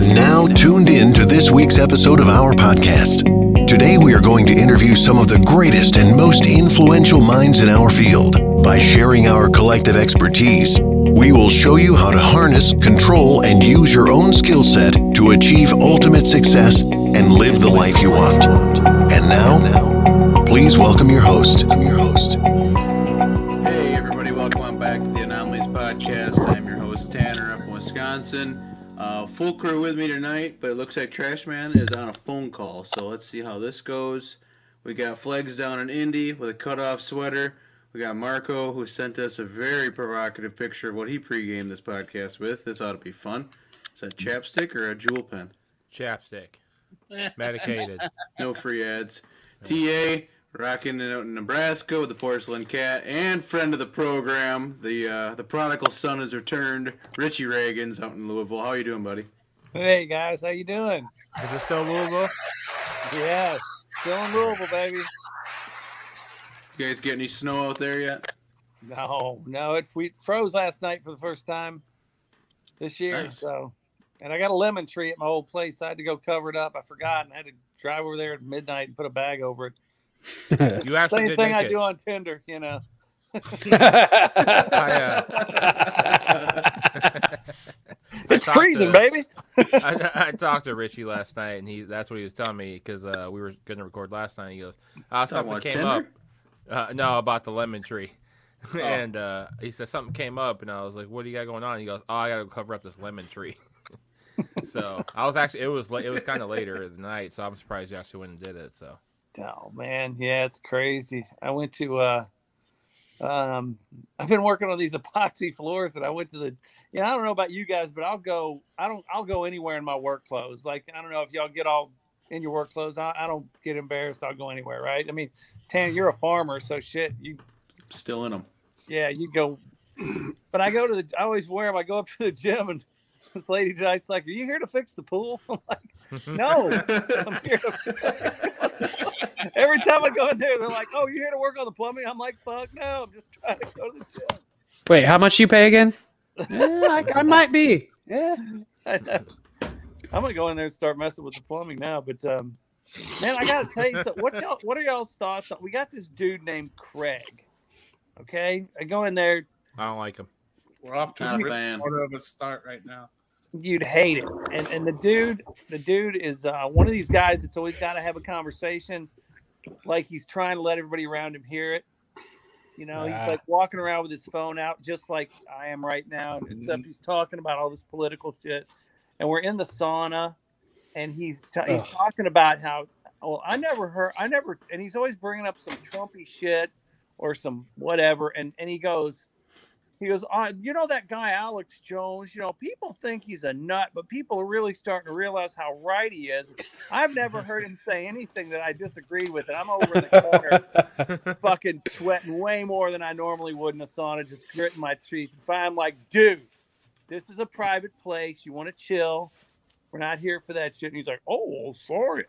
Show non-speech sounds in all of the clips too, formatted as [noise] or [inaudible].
are now tuned in to this week's episode of our podcast. Today, we are going to interview some of the greatest and most influential minds in our field. By sharing our collective expertise, we will show you how to harness, control, and use your own skill set to achieve ultimate success and live the life you want. And now, please welcome your host. Hey, everybody, welcome back to the Anomalies Podcast. I'm your host, Tanner, up in Wisconsin. Uh, full crew with me tonight, but it looks like Trash Man is on a phone call, so let's see how this goes. We got Flags down in Indy with a cutoff sweater. We got Marco, who sent us a very provocative picture of what he pre-gamed this podcast with. This ought to be fun. Is that chapstick or a Juul pen? Chapstick. [laughs] Medicated. No free ads. TA rocking it out in Nebraska with the porcelain cat and friend of the program, the uh, the prodigal son has returned. Richie Ragains out in Louisville. How you doing, buddy? Hey guys, how you doing? Is it still Louisville? Yes, still in Louisville, baby. You guys get any snow out there yet? No, no, it we froze last night for the first time this year. Nice. So, and I got a lemon tree at my old place. I had to go cover it up. I forgot and I had to drive over there at midnight and put a bag over it. [laughs] You actually Same thing make I it. do on Tinder, you know. [laughs] I, uh, [laughs] it's talked freezing, to- baby. I, I talked to Richie last night, and he that's what he was telling me because uh, we were going to record last night. He goes, uh, something came Tinder? up. Uh, no, about the lemon tree. and uh, he said something came up, and I was like, "What do you got going on?" He goes, "Oh, I got to cover up this lemon tree." so I was actually it was la- it was kind of later at the night, so I'm surprised you actually went and did it. So Oh man, yeah, it's crazy. I went to uh um I've been working on these [laughs] epoxy floors and I went to the yeah, I don't know about you guys, but I'll go I don't I'll go anywhere in my work clothes. Like I don't know if y'all get all in your work clothes. I, I don't get embarrassed, I'll go anywhere, right? I mean, Tan, you're a farmer, so shit, you Still in them. yeah, you go but I go to the I always wear them. I go up to the gym and [laughs] this lady tonight's like, Are you here to fix the pool? [laughs] I'm like, No, I'm here to Every time I go in there, they're like, "Oh, you here to work on the plumbing?" I'm like, "Fuck no, I'm just trying to go to the gym." Wait, how much you pay again? [laughs] Yeah, I, I might be. Yeah. I know. I'm gonna go in there and start messing with the plumbing now. But um, man, I gotta tell you, so what y'all, what are y'all's thoughts? On, we got this dude named Craig. Okay, I go in there, I don't like him. We're off to Not a a fan. order of a start right now. you'd hate it. And and the dude, the dude is uh, one of these guys that's always got to have a conversation, like he's trying to let everybody around him hear it. You know, he's like walking around with his phone out, just like I am right now, except mm-hmm. he's talking about all this political shit. And we're in the sauna, and he's t- he's talking about how well I never heard, I never, and he's always bringing up some Trumpy shit or some whatever, and and he goes, he goes, you know that guy Alex Jones. You know, people think he's a nut, but people are really starting to realize how right he is. I've never heard him say anything that I disagreed with, and I'm over in the corner, [laughs] fucking sweating way more than I normally would in a sauna, just gritting my teeth. If I'm like, dude, this is a private place. You want to chill. We're not here for that shit. And he's like, oh, sorry.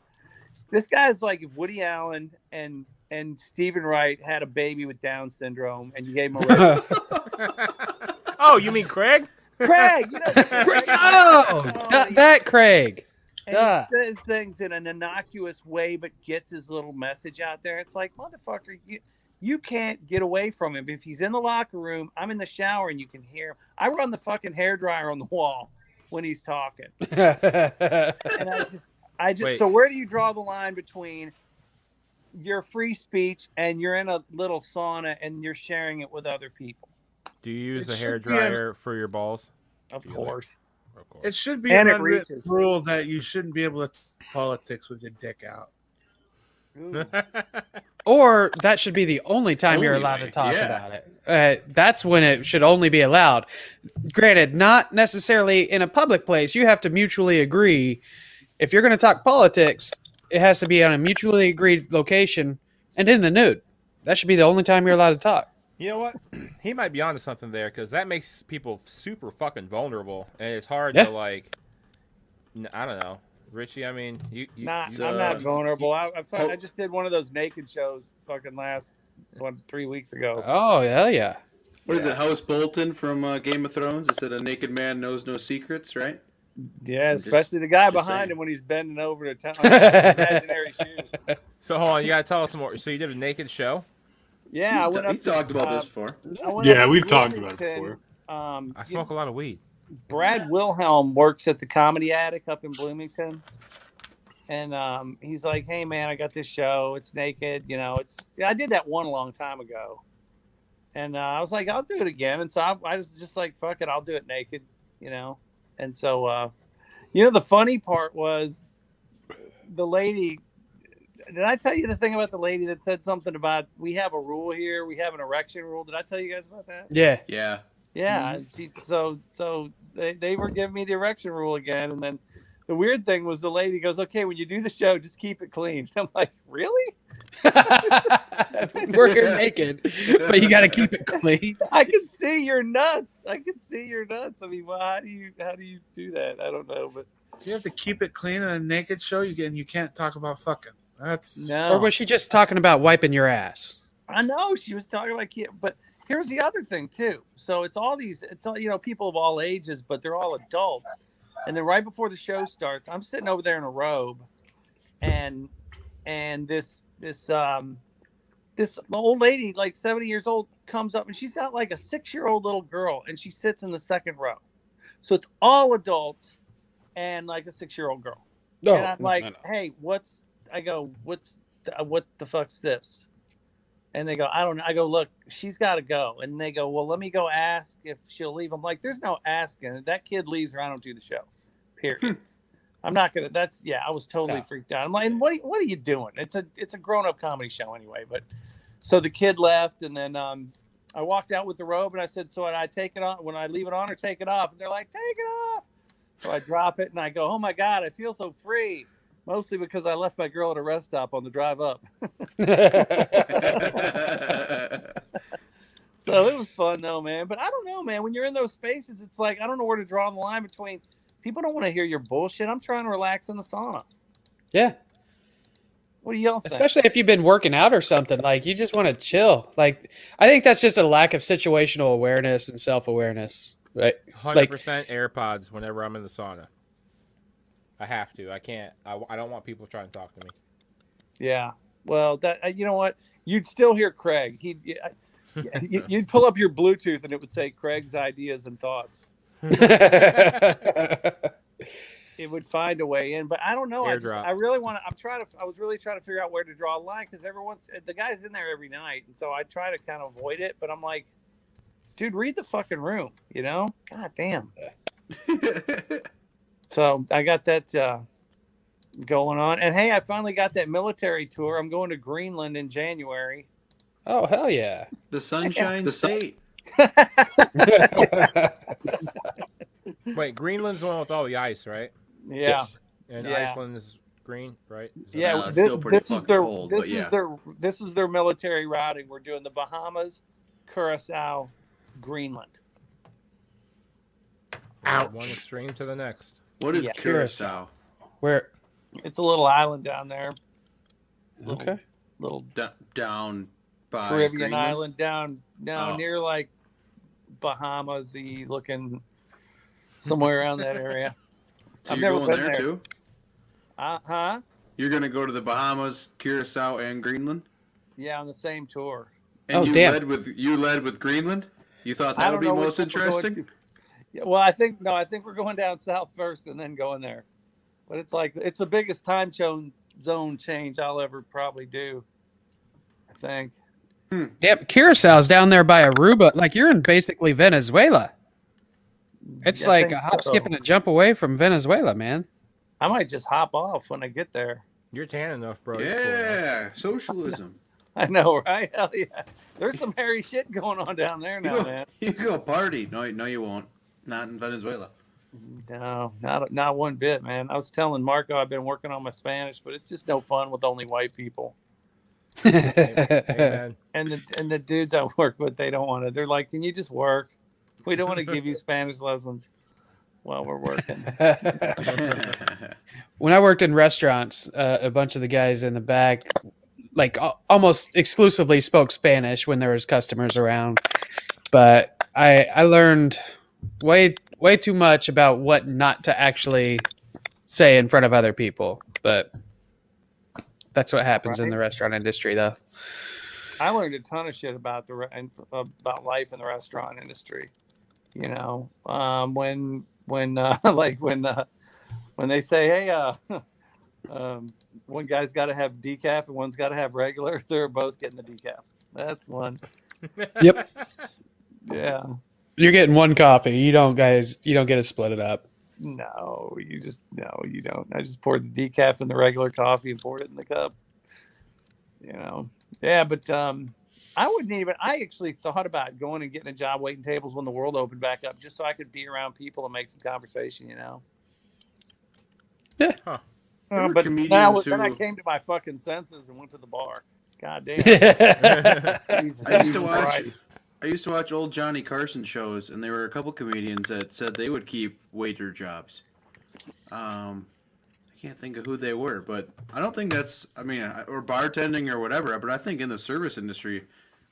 This guy's like if Woody Allen and and Steven Wright had a baby with Down syndrome, and you gave him a [laughs] red [laughs] oh, you mean Craig? Craig, you know, [laughs] Craig. Oh, Oh, d- that Craig. and duh. he says things in an innocuous way, but gets his little message out there. It's like, motherfucker, you you can't get away from him. If he's in the locker room, I'm in the shower and you can hear him. I run the fucking hair dryer on the wall when he's talking, and I just, I just. Wait. So where do you draw the line between your free speech and you're in a little sauna and you're sharing it with other people? Do you use It the hair should be a- dryer for your balls? Of Do you course. Of course. It should be And an it unwritten rule that you shouldn't be able to politics with your dick out. [laughs] Or that should be the only time you're allowed way, to talk yeah. about it. Uh, that's when it should only be allowed. Granted, not necessarily in a public place. You have to mutually agree. If you're going to talk politics, it has to be on a mutually agreed location and in the nude. That should be the only time you're allowed to talk. You know what? [clears throat] He might be onto something there because that makes people super fucking vulnerable, and it's hard Yeah. to like. I don't know, Richie. I mean, you. you Not, you- I'm uh, not vulnerable. I, I, oh. I just did one of those naked shows fucking last one three weeks ago. Oh, hell yeah. What is it, House Bolton from uh, Game of Thrones? It said a naked man knows no secrets, right? Yeah, just- especially the guy behind saying. him when he's bending over to tell imaginary [laughs] shoes. So hold on, you gotta tell us more. So you did a naked show? Yeah, I He's went t- up. he to, talked about uh, this before. Yeah, we've talked about it before. Um, I you smoke a lot of weed. Brad Wilhelm works at the Comedy Attic up in Bloomington, and um, he's like, "Hey man, I got this show. It's naked. You know, it's I did that one a long time ago, and uh, I was like, I'll do it again. And so I, I was just like, fuck it, I'll do it naked. You know, and so uh, you know, the funny part was the lady. Did I tell you the thing about the lady that said something about we have a rule here? We have an erection rule. Did I tell you guys about that? Yeah. Yeah. Yeah, and she so so they, they were giving me the erection rule again, and then the weird thing was the lady goes, "Okay, when you do the show, just keep it clean." [laughs] I'm like, "Really? [laughs] We're here naked, but you got to keep it clean. [laughs] I can see your nuts. I can see your nuts. I mean, well, how do you how do you do that? I don't know, but You have to keep it clean in a naked show. You can you can't talk about fucking. That's no. Or was she just talking about wiping your ass? I know she was talking about kid, but here's the other thing too. So it's all these, it's all you know, people of all ages, but they're all adults. And then right before the show starts, I'm sitting over there in a robe, and and this this um this old lady, like 70 years old, comes up and she's got like a six year old little girl, and she sits in the second row. So it's all adults and like a six year old girl. No, and I'm like, no, no. hey, what's? I go, what's? The, what the fuck's this? And they go, I don't know. I go, look, she's got to go. And they go, well, let me go ask if she'll leave. I'm like, there's no asking. If that kid leaves or I don't do the show. Period. [laughs] I'm not gonna. That's yeah. I was totally Yeah. freaked out. I'm like, and what? Are, you- what are you doing? It's a it's a grown up comedy show anyway. But so the kid left, and then um, I walked out with the robe, and I said, so I take it on when I leave it on or take it off? And they're like, take it off. So I drop it, and I go, oh my god, I feel so free. Mostly because I left my girl at a rest stop on the drive up. [laughs] So it was fun though, man. But I don't know, man. When you're in those spaces, it's like I don't know where to draw the line between people don't want to hear your bullshit. I'm trying to relax in the sauna. yeah. What do y'all think? Especially if you've been working out or something, like you just want to chill. Like I think that's just a lack of situational awareness and self awareness, right? Hundred percent AirPods whenever I'm in the sauna. I have to. I can't. I, I don't want people trying to talk to me. yeah. Well, that uh, you know what? You'd still hear Craig. He'd you- you'd pull up your Bluetooth and it would say Craig's ideas and thoughts. It would find a way in, but I don't know. I, just, I really want to. I'm trying to. I was really trying to figure out where to draw a line because everyone's the guy's in there every night, and so I try to kind of avoid it. But I'm like, dude, read the fucking room, you know? God damn. [laughs] So I got that uh, going on, and hey, I finally got that military tour. I'm going to Greenland in January. oh hell yeah! the [laughs] Sunshine The State. [laughs] Wait, Greenland's the one with all the ice, right? Yeah, Yes. And Yeah. Iceland's green, right? Is yeah. No, it's still pretty this is their cold, this but is their this is their military routing. We're doing the Bahamas, Curacao, Greenland. right? One extreme to the next. What is Yeah. Curacao? Where? It's a little island down there, little, Okay. little D- down by Caribbean Greenland? island down down Oh. near like Bahamasy looking somewhere around that area. [laughs] So I've you're never going been there, there. too? Uh huh. You're gonna go to the Bahamas, Curacao, and Greenland. Yeah, on the same tour. And Oh, you damn. led with you led with Greenland. You thought that would be most one we're interesting. To. Yeah, well, I think no, I think we're going down south first and then going there. But it's like it's the biggest time zone zone change I'll ever probably do. I think. Hmm. Yep. Curaçao's down there by Aruba. Like you're in basically Venezuela. It's Yeah, I like think a hop, so. skip, and a jump away from Venezuela, man. I might just hop off when I get there. You're tan enough, bro. You're cool yeah, socialism. [laughs] I know, right? [laughs] Hell yeah. There's some hairy shit going on down there You now, go, man. you go party. No, no, you won't. Not in Venezuela. No, not not one bit, man. I was telling Marco I've been working on my Spanish, but it's just no fun with only white people. Amen. [laughs] And the and the dudes I work with, they don't want to. They're like, "Can you just work? We don't want to give you [laughs] Spanish lessons while we're working." [laughs] when I worked in restaurants, uh, a bunch of the guys in the back, like al- almost exclusively spoke Spanish when there was customers around. But I I learned way way too much about what not to actually say in front of other people. But that's what happens in the restaurant industry, though. I learned a ton of shit about the re- about life in the restaurant industry. You know, um, when when [laughs] uh, like when uh, when they say, "Hey, uh, [laughs] um, one guy's got to have decaf and one's got to have regular," [laughs] they're both getting the decaf. That's one. Yep. Yeah. You're getting one coffee. You don't, guys. You don't get to split it up. No, you just no, you don't. I just poured the decaf in the regular coffee and poured it in the cup. You know, yeah, but um, I wouldn't even. I actually thought about going and getting a job waiting tables when the world opened back up, just so I could be around people and make some conversation. You know. Yeah. Huh. Uh, but comedians now, then I came to my fucking senses and went to the bar. God damn. [laughs] Jesus I used to Jesus watch- Christ. I used to watch old Johnny Carson shows, and there were a couple comedians that said they would keep waiter jobs. Um, I can't think of who they were, but I don't think that's. I mean, or bartending or whatever. But I think in the service industry,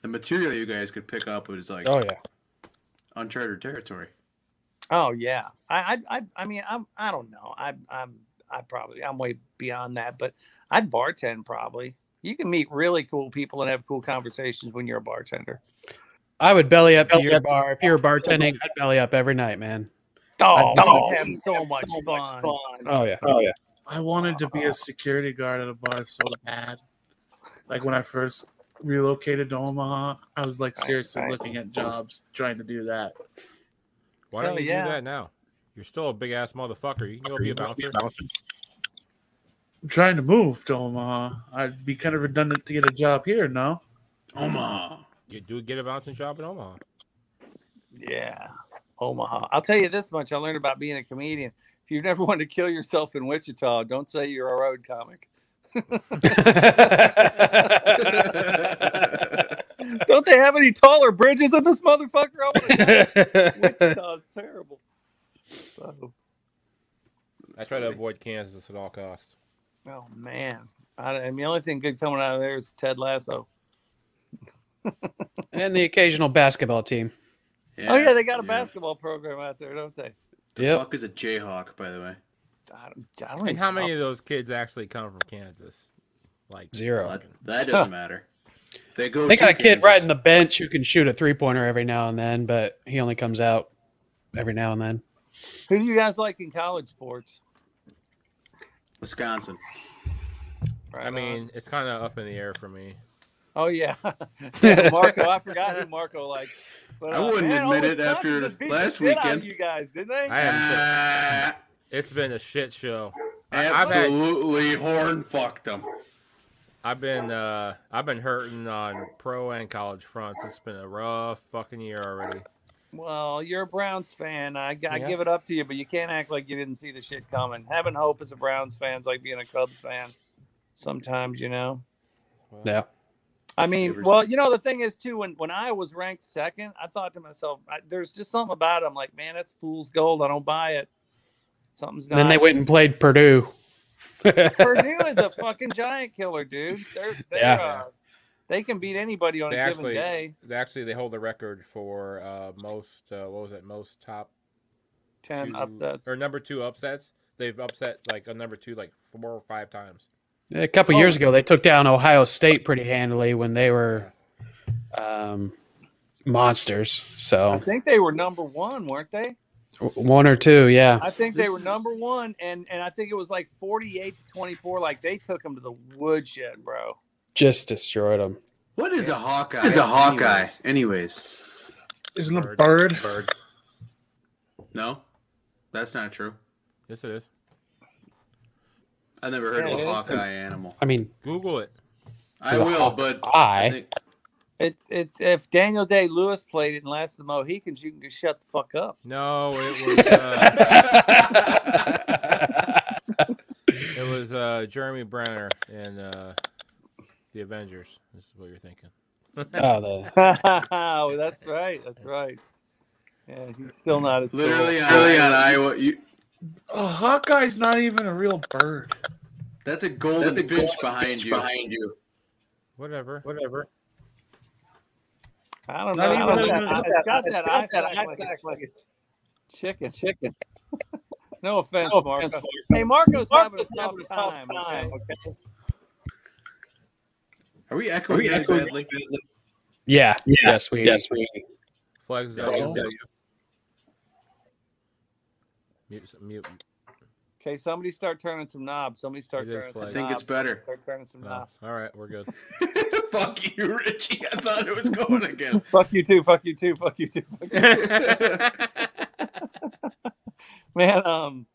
the material you guys could pick up was like oh yeah. uncharted territory. Oh yeah, I I I, I mean I'm I don't know. I I'm I probably I'm way beyond that, but I'd bartend probably. You can meet really cool people and have cool conversations when you're a bartender. I would belly up to your bar if you were bartending. I'd belly up every night, man. Oh, I'd that be would so- have so much fun. Oh yeah. Oh yeah. I wanted to be a security guard at a bar so bad. Like when I first relocated to Omaha, I was like seriously looking at jobs trying to do that. Why oh, don't Hell you yeah. do that now? You're still a big ass motherfucker. You can go be a bouncer. I'm trying to move to Omaha. I'd be kind of redundant to get a job here, no? Omaha. Get do get a bouncing job in Omaha. Yeah, Omaha. I'll tell you this much: I learned about being a comedian. If you've never [laughs] wanted to kill yourself in Wichita, don't say you're a road comic. [laughs] Don't they have any taller bridges in this motherfucker? I wanna. Wichita is terrible. So, I try to avoid Kansas at all costs. oh man, I, and the only thing good coming out of there is Ted Lasso. And the occasional basketball team. oh yeah, they got a basketball program out there, don't they? The Yep. fuck is a Jayhawk, by the way? I don't, I don't And how many know. of those kids actually come from Kansas? Like Zero. That, that doesn't [laughs] matter. They go. They got to a kid Kansas. riding the bench who can shoot a three pointer every now and then, but he only comes out every now and then. Who do you guys like in college sports? Wisconsin. Right I on. mean, it's kind of up in the air for me. Oh yeah, [laughs] Yeah, Marco. I forgot who Marco likes. But, I wouldn't man, admit it after just beat the last shit out of weekend. You guys, didn't they? I haven't. Ah, It's been a shit show. I- I've had absolutely horn fucked them. I've been uh I've been hurting on pro and college fronts. It's been a rough fucking year already. Well, you're a Browns fan. I, I Yeah. give it up to you, but you can't act like you didn't see the shit coming. Having hope as a Browns fan's like being a Cubs fan. Sometimes, you know. Yeah. I mean, well, you know, the thing is too. When when I was ranked second, I thought to myself, I, "There's just something about it." I'm like, "Man, that's fool's gold. I don't buy it." Something's not. Then they went and played Purdue. Purdue is a [laughs] fucking giant killer, dude. They're they're Yeah. uh, they can beat anybody on They a actually given day. they actually they hold the record for uh most uh, what was it most top Ten two- upsets. or number two upsets. They've upset like a number two like four or five times. A couple Oh. years ago, they took down Ohio State pretty handily when they were um, monsters. So I think they were number one, weren't they? one or two, yeah. I think they were number one, and and I think it was like forty-eight to twenty-four. Like they took them to the woodshed, bro. Just destroyed them. What is a Hawkeye? What is a Hawkeye? Anyways, Isn't a bird? Bird. no, that's not true. Yes, it is. I never heard Yeah, of a is. Hawkeye animal. I mean, Google it. I Is a will, but Hawkeye? I think It's it's if Daniel Day Lewis played it and Last of the Mohicans, you can just shut the fuck up. No, it [laughs] was uh, it was uh, Jeremy Brenner and uh, the Avengers. This is what you're thinking. oh, the, [laughs] oh, that's right. That's right. Yeah, he's still not as cool. literally, on, literally on Iowa, you, A Hawkeye's not even a real bird. that's a golden That's a finch gold behind finch you. Behind you. Whatever. Whatever. I don't Not know. even- It's not got even- that- it's got that eye sack like it's- Chicken, chicken. [laughs] no offense, Marco. Hey, Marco's having a tough time. Okay. Are we echoing really badly? Yeah. Yes, we. Yes, we. Flags is that you? Mute, mute. Okay, somebody start turning some knobs. Somebody start It is turning some flagged. I think it's knobs. better. Start turning some Oh, knobs. all right, we're good. [laughs] Fuck you, Richie. I thought it was going again. [laughs] Fuck you too. Fuck you too. Fuck you too. Fuck you. [laughs] Man, um,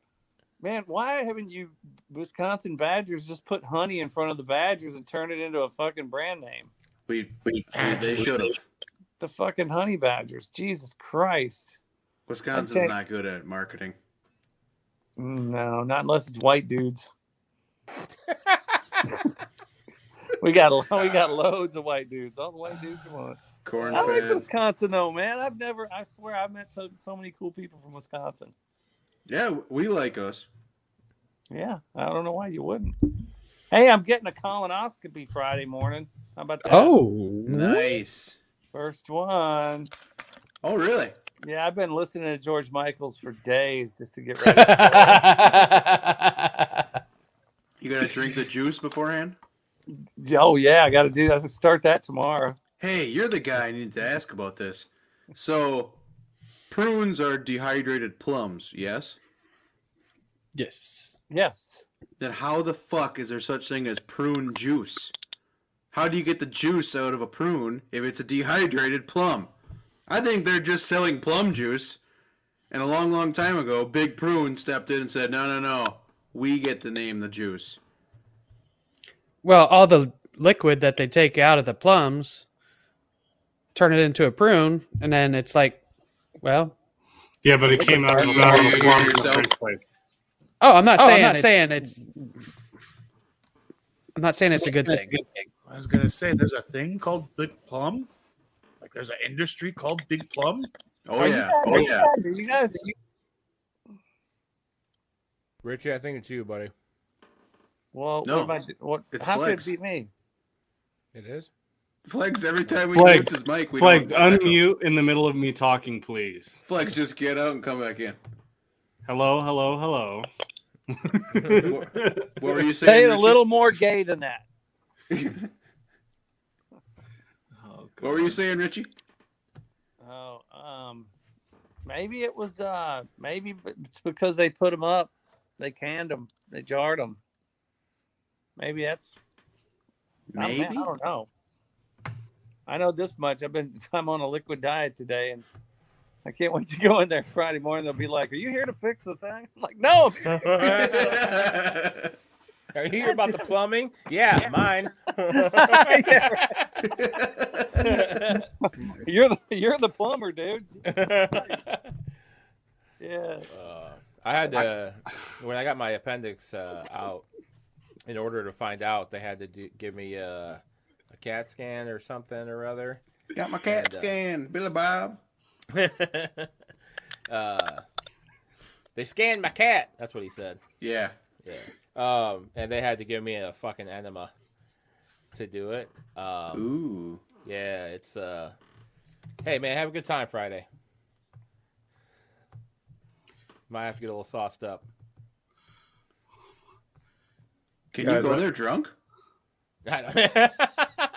man, why haven't you Wisconsin Badgers just put honey in front of the Badgers and turn it into a fucking brand name? we, we, they should have. The fucking honey Badgers. Jesus Christ. Wisconsin's Okay. not good at marketing. No, not unless it's white dudes. [laughs] [laughs] we got we [laughs] got loads of white dudes. All the white dudes you want. Corn I like fed. Wisconsin though, man. I've never. I swear, I've met so so many cool people from Wisconsin. Yeah, we like us. Yeah, I don't know why you wouldn't. Hey, I'm getting a colonoscopy Friday morning. How about that? Oh. Nice. first one. Oh, really? Yeah, I've been listening to George Michaels for days just to get ready. [laughs] You gotta drink the juice beforehand? oh yeah, I got to do that. Start that tomorrow. Hey, you're the guy I need to ask about this. So, prunes are dehydrated plums, yes? yes. Yes. Then how the fuck is there such thing as prune juice? How do you get the juice out of a prune if it's a dehydrated plum? I think they're just selling plum juice. And a long, long time ago, Big Prune stepped in and said, "No, no, no, we get to name the juice." Well, all the liquid that they take out of the plums, turn it into a prune, and then it's like, well, Yeah, but it came out of the you mouth of using the plum yourself? oh, I'm not Oh, I'm not it's, saying it's. I'm not saying it's a good thing. I was gonna say there's a thing called Big Plum. Like there's an industry called Big Plum. Oh Are you yeah, guys- oh yeah. are you oh, guys- Richie, I think it's you, buddy. Well, No, what am I? What? it's how Flex. could it be me? It is. Flex every time we Flex, mute his mic. We Flex, unmute in the middle of me talking, please. Flex, just get out and come back in. Hello, hello, hello. What, what were you [laughs] saying? Say it a little more gay than that. [laughs] What were you saying, Richie? Oh, um, maybe it was. Uh, maybe it's because they put them up, they canned them, they jarred them. Maybe that's. I don't- Maybe. I don't know. I know this much. I've been. [laughs] I'm on a liquid diet today, and I can't wait to go in there Friday morning. They'll be like, "Are you here to fix the thing?" [laughs] I'm like, "No." [laughs] Are you here about the plumbing? Yeah, mine. Yeah, right. [laughs] You're the you're the plumber, dude. [laughs] Yeah. Uh, I had to when I got my appendix uh, out. In order to find out, they had to do, give me a, a CAT scan or something or other. Got my cat And, uh, scan, Billy Bob. [laughs] uh, they scanned my cat. That's what he said. Yeah. Yeah. Um, and they had to give me a fucking enema to do it. Um, Ooh. yeah, it's uh. Hey man, have a good time Friday. Might have to get a little sauced up. Can Yeah, you go but- there drunk? [laughs] I don't, [laughs]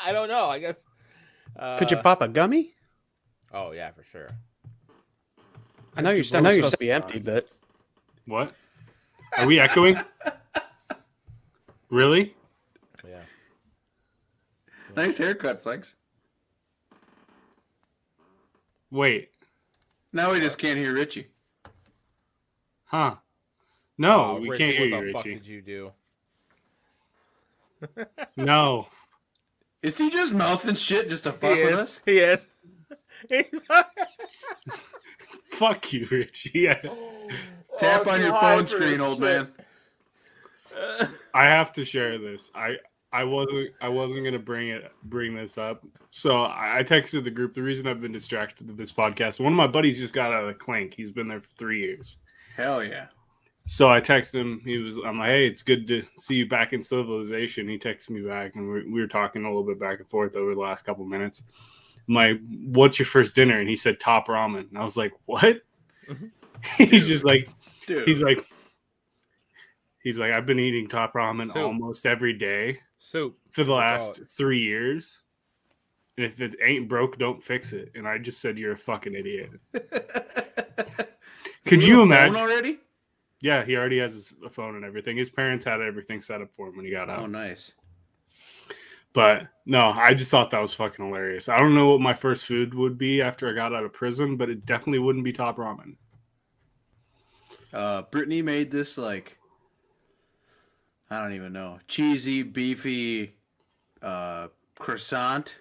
I don't know. I guess. Uh, Could you pop a gummy? Oh yeah, for sure. I know you're. I know you're supposed to be empty, but What? Are we echoing? Really? Yeah. Nice haircut, Flex. Wait. Now we just can't hear Richie. Huh. No, Oh, we Richie, can't hear richie what you, the fuck did you do? [laughs] [laughs] No. Is he just mouthing shit just to fuck he with is. us? He is. [laughs] Fuck you, Richie. Oh. I, Tap Oh, on your phone screen, old shit. man. I have to share this. I I wasn't I wasn't gonna bring it bring this up. So I I texted the group. The reason I've been distracted to this podcast. One of my buddies just got out of the clink. He's been there for three years. Hell yeah. So I texted him. He was, I'm like, hey, it's good to see you back in civilization. He texted me back, and we, we were talking a little bit back and forth over the last couple minutes. I'm like, what's your first dinner? And he said top ramen. And I was like, what? Mm-hmm. [laughs] he's just like Dude, he's like he's like I've been eating top ramen Soup. almost every day Soup. for the last three years. And if it ain't broke, don't fix it. And I just said you're a fucking idiot. [laughs] Could have you imagine? already? Yeah, he already has his phone and everything. His parents had everything set up for him when he got oh, out. Oh, nice. But no, I just thought that was fucking hilarious. I don't know what my first food would be after I got out of prison, but it definitely wouldn't be top ramen. Uh, Brittany made this like I don't even know cheesy, beefy uh, croissant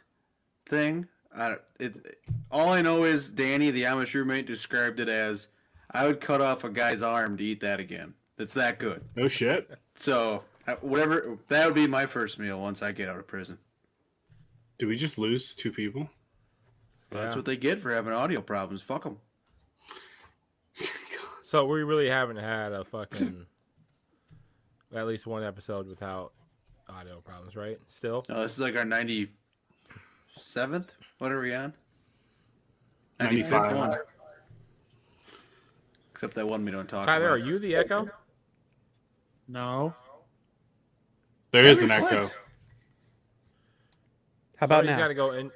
thing. I don't, it, all I know is Danny, the Amish roommate, described it as I would cut off a guy's arm to eat that again. It's that good. No shit. So uh, whatever that would be my first meal once I get out of prison. Did we just lose two people? Well, That's what they get for having audio problems. Fuck them. So we really haven't had a fucking at least one episode without audio problems, right? Still, No, this is like our ninety seventh. What are we on? 95th 95. one. Except that one we don't talk Tyler, are you the echo? No. There is an echo. How about Somebody's Got to go in.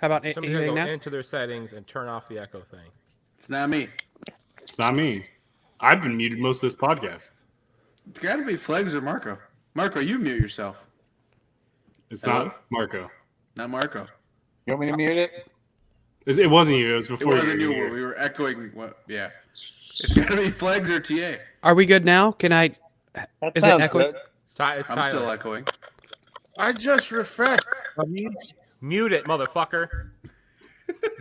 How about a- Somebody's got to anything go now? into their settings and turn off the echo thing. It's not me. It's not me. I've been muted most of this podcast. It's got to be Flags or Marco. Marco, you mute yourself. It's Hello? not Marco. Not Marco. You want me to mute it? It, it wasn't you. It was It before wasn't you. you. here. We were echoing. What? Yeah. It's got to be Flags or TA. Are we good now? Can I? That Is it sounds echoing? good. Ty, it's I'm Tyler. still echoing. I just refreshed. I Mute it, motherfucker.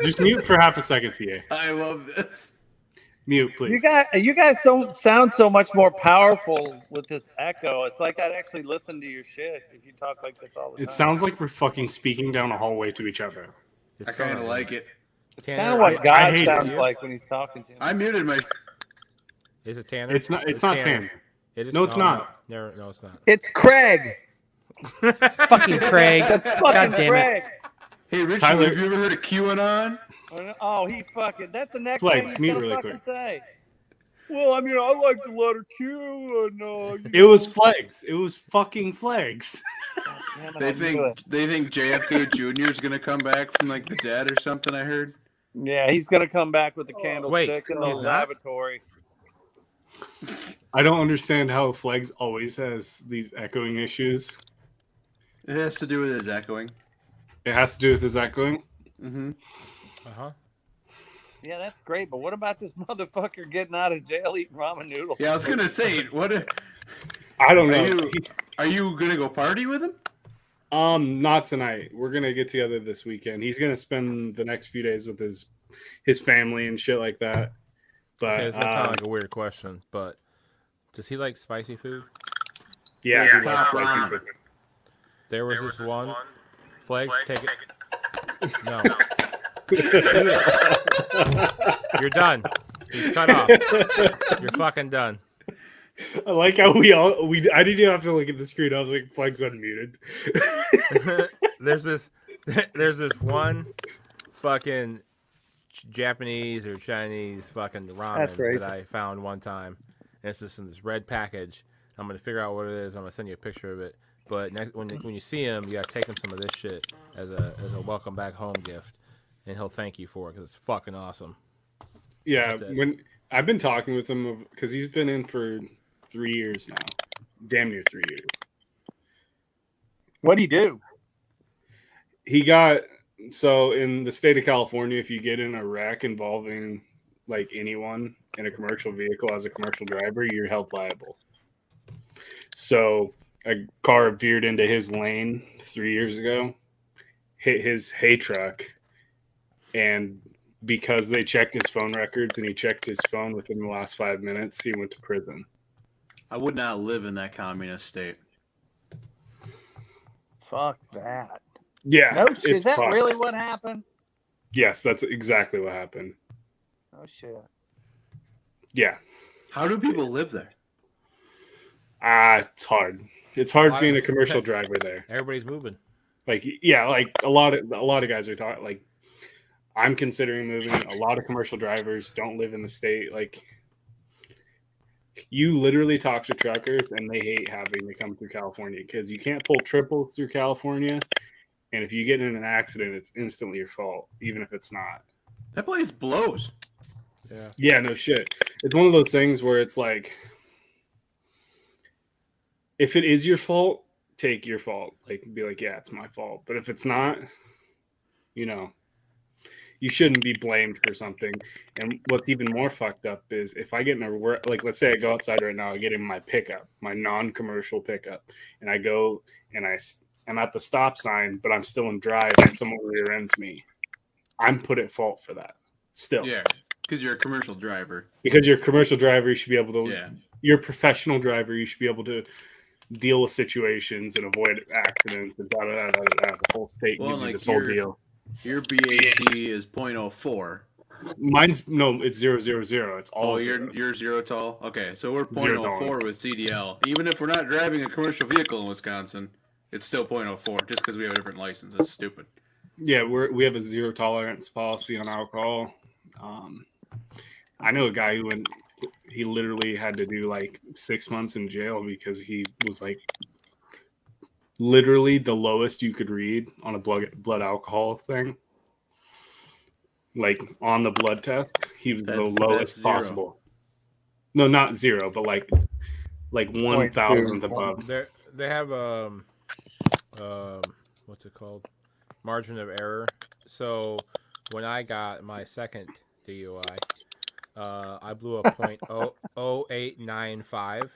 Just mute for half a second, TA. [laughs] I love this. Mute, You please. guys, you guys don't sound so much more powerful with this echo. It's like I'd actually listen to your shit if you talk like this all the time. It sounds like we're fucking speaking down a hallway to each other. I kind of like it. Tanner, kind of what I- God sounds it. like when he's talking to me. I muted my. Is it Tanner? It's not. It's not Tanner. It is, No, it's oh, not. No, no, no, it's not. It's Craig. [laughs] Fucking Craig. God Fucking damn it. Hey, Richard, Tyler- have you ever heard of QAnon? Oh, he fucking. That's the next Flex, thing he's gonna really fucking quick. say. Well, I mean, I like the letter Q, and uh, It was flags. It was fucking flags. [laughs] Damn it, They knew think it. they think JFK Jr. is gonna come back from like the dead or something. I heard. Yeah, he's gonna come back with the candlestick in the he's not? lavatory. I don't understand how flags always has these echoing issues. It has to do with his echoing. It has to do with his echoing. Mm-hmm. Uh huh. Yeah, that's great. But what about this [laughs] motherfucker getting out of jail eating ramen noodles? Yeah, I was gonna say, what are, I don't are know. you? Are you gonna go party with him? Um, not tonight. We're gonna get together this weekend. He's gonna spend the next few days with his his family and shit like that. But Okay, that uh, sounds like a weird question, but does he like spicy food? yeah, Yeah, he top likes ramen. spicy food. There was, this, one. Flags, take it. No. [laughs] You're done. He's cut off. You're fucking done. I like how we all we. I didn't even have to look at the screen. I was like, "Flags unmuted." [laughs] there's this [laughs] there's this one fucking Japanese or Chinese fucking ramen That's that. I found one time. And it's just in this red package. I'm gonna figure out what it is. I'm gonna send you a picture of it. But next when when you see him, you gotta take him some of this shit as a as a welcome back home gift, and he'll thank you for it because it's fucking awesome. yeah, when I've been talking with him because he's been in for three years now, damn near three years. What'd he do? he got so in the state of California, if you get in a wreck involving like anyone in a commercial vehicle as a commercial driver, you're held liable. So a car veered into his lane three years ago, hit his hay truck, and because they checked his phone records and he checked his phone within the last five minutes, he went to prison. I would not live in that communist state. Fuck that. Yeah, No. Is that fucked. really what happened? Yes, that's exactly what happened. Oh shit. Yeah. How do people live there? Ah, it's hard. It's hard Why- being a commercial driver there. Everybody's moving. Like, yeah, like a lot of a lot of guys are talking. Like, I'm considering moving. A lot of commercial drivers don't live in the state. Like, You literally talk to truckers and they hate having to come through California because you can't pull triples through California. And if you get in an accident, it's instantly your fault, even if it's not. That place blows. Yeah. Yeah, no shit. It's one of those things where it's like, if it is your fault, take your fault. Like, be like, yeah, it's my fault. But if it's not, you know, you shouldn't be blamed for something. And what's even more fucked up is if I get in a work, like, let's say I go outside right now, I get in my pickup, my non-commercial pickup, and I go and I am at the stop sign, but I'm still in drive, and someone rear ends me. I'm put at fault for that. Still, Yeah, because you're a commercial driver. because you're a commercial driver, you should be able to. Yeah. You're a professional driver. You should be able to deal with situations and avoid accidents and da da da da da. The whole state Well, gives you like this whole deal. Your BAC is .04. Mine's no, it's zero zero zero. It's all Oh, you're you're zero tall. Okay, so we're .04 with CDL. Even if we're not driving a commercial vehicle in Wisconsin, it's still .04 just because we have a different license. That's stupid. Yeah, we're we have a zero tolerance policy on alcohol. Um, I know a guy who went. He literally had to do like six months in jail because he was like literally the lowest you could read on a blood blood alcohol thing. Like on the blood test, he was That's- the lowest possible. No, not zero, but like like one thousandth above. They they have um um what's it called margin of error. So when I got my second DUI, uh, I blew a point oh oh eight nine five,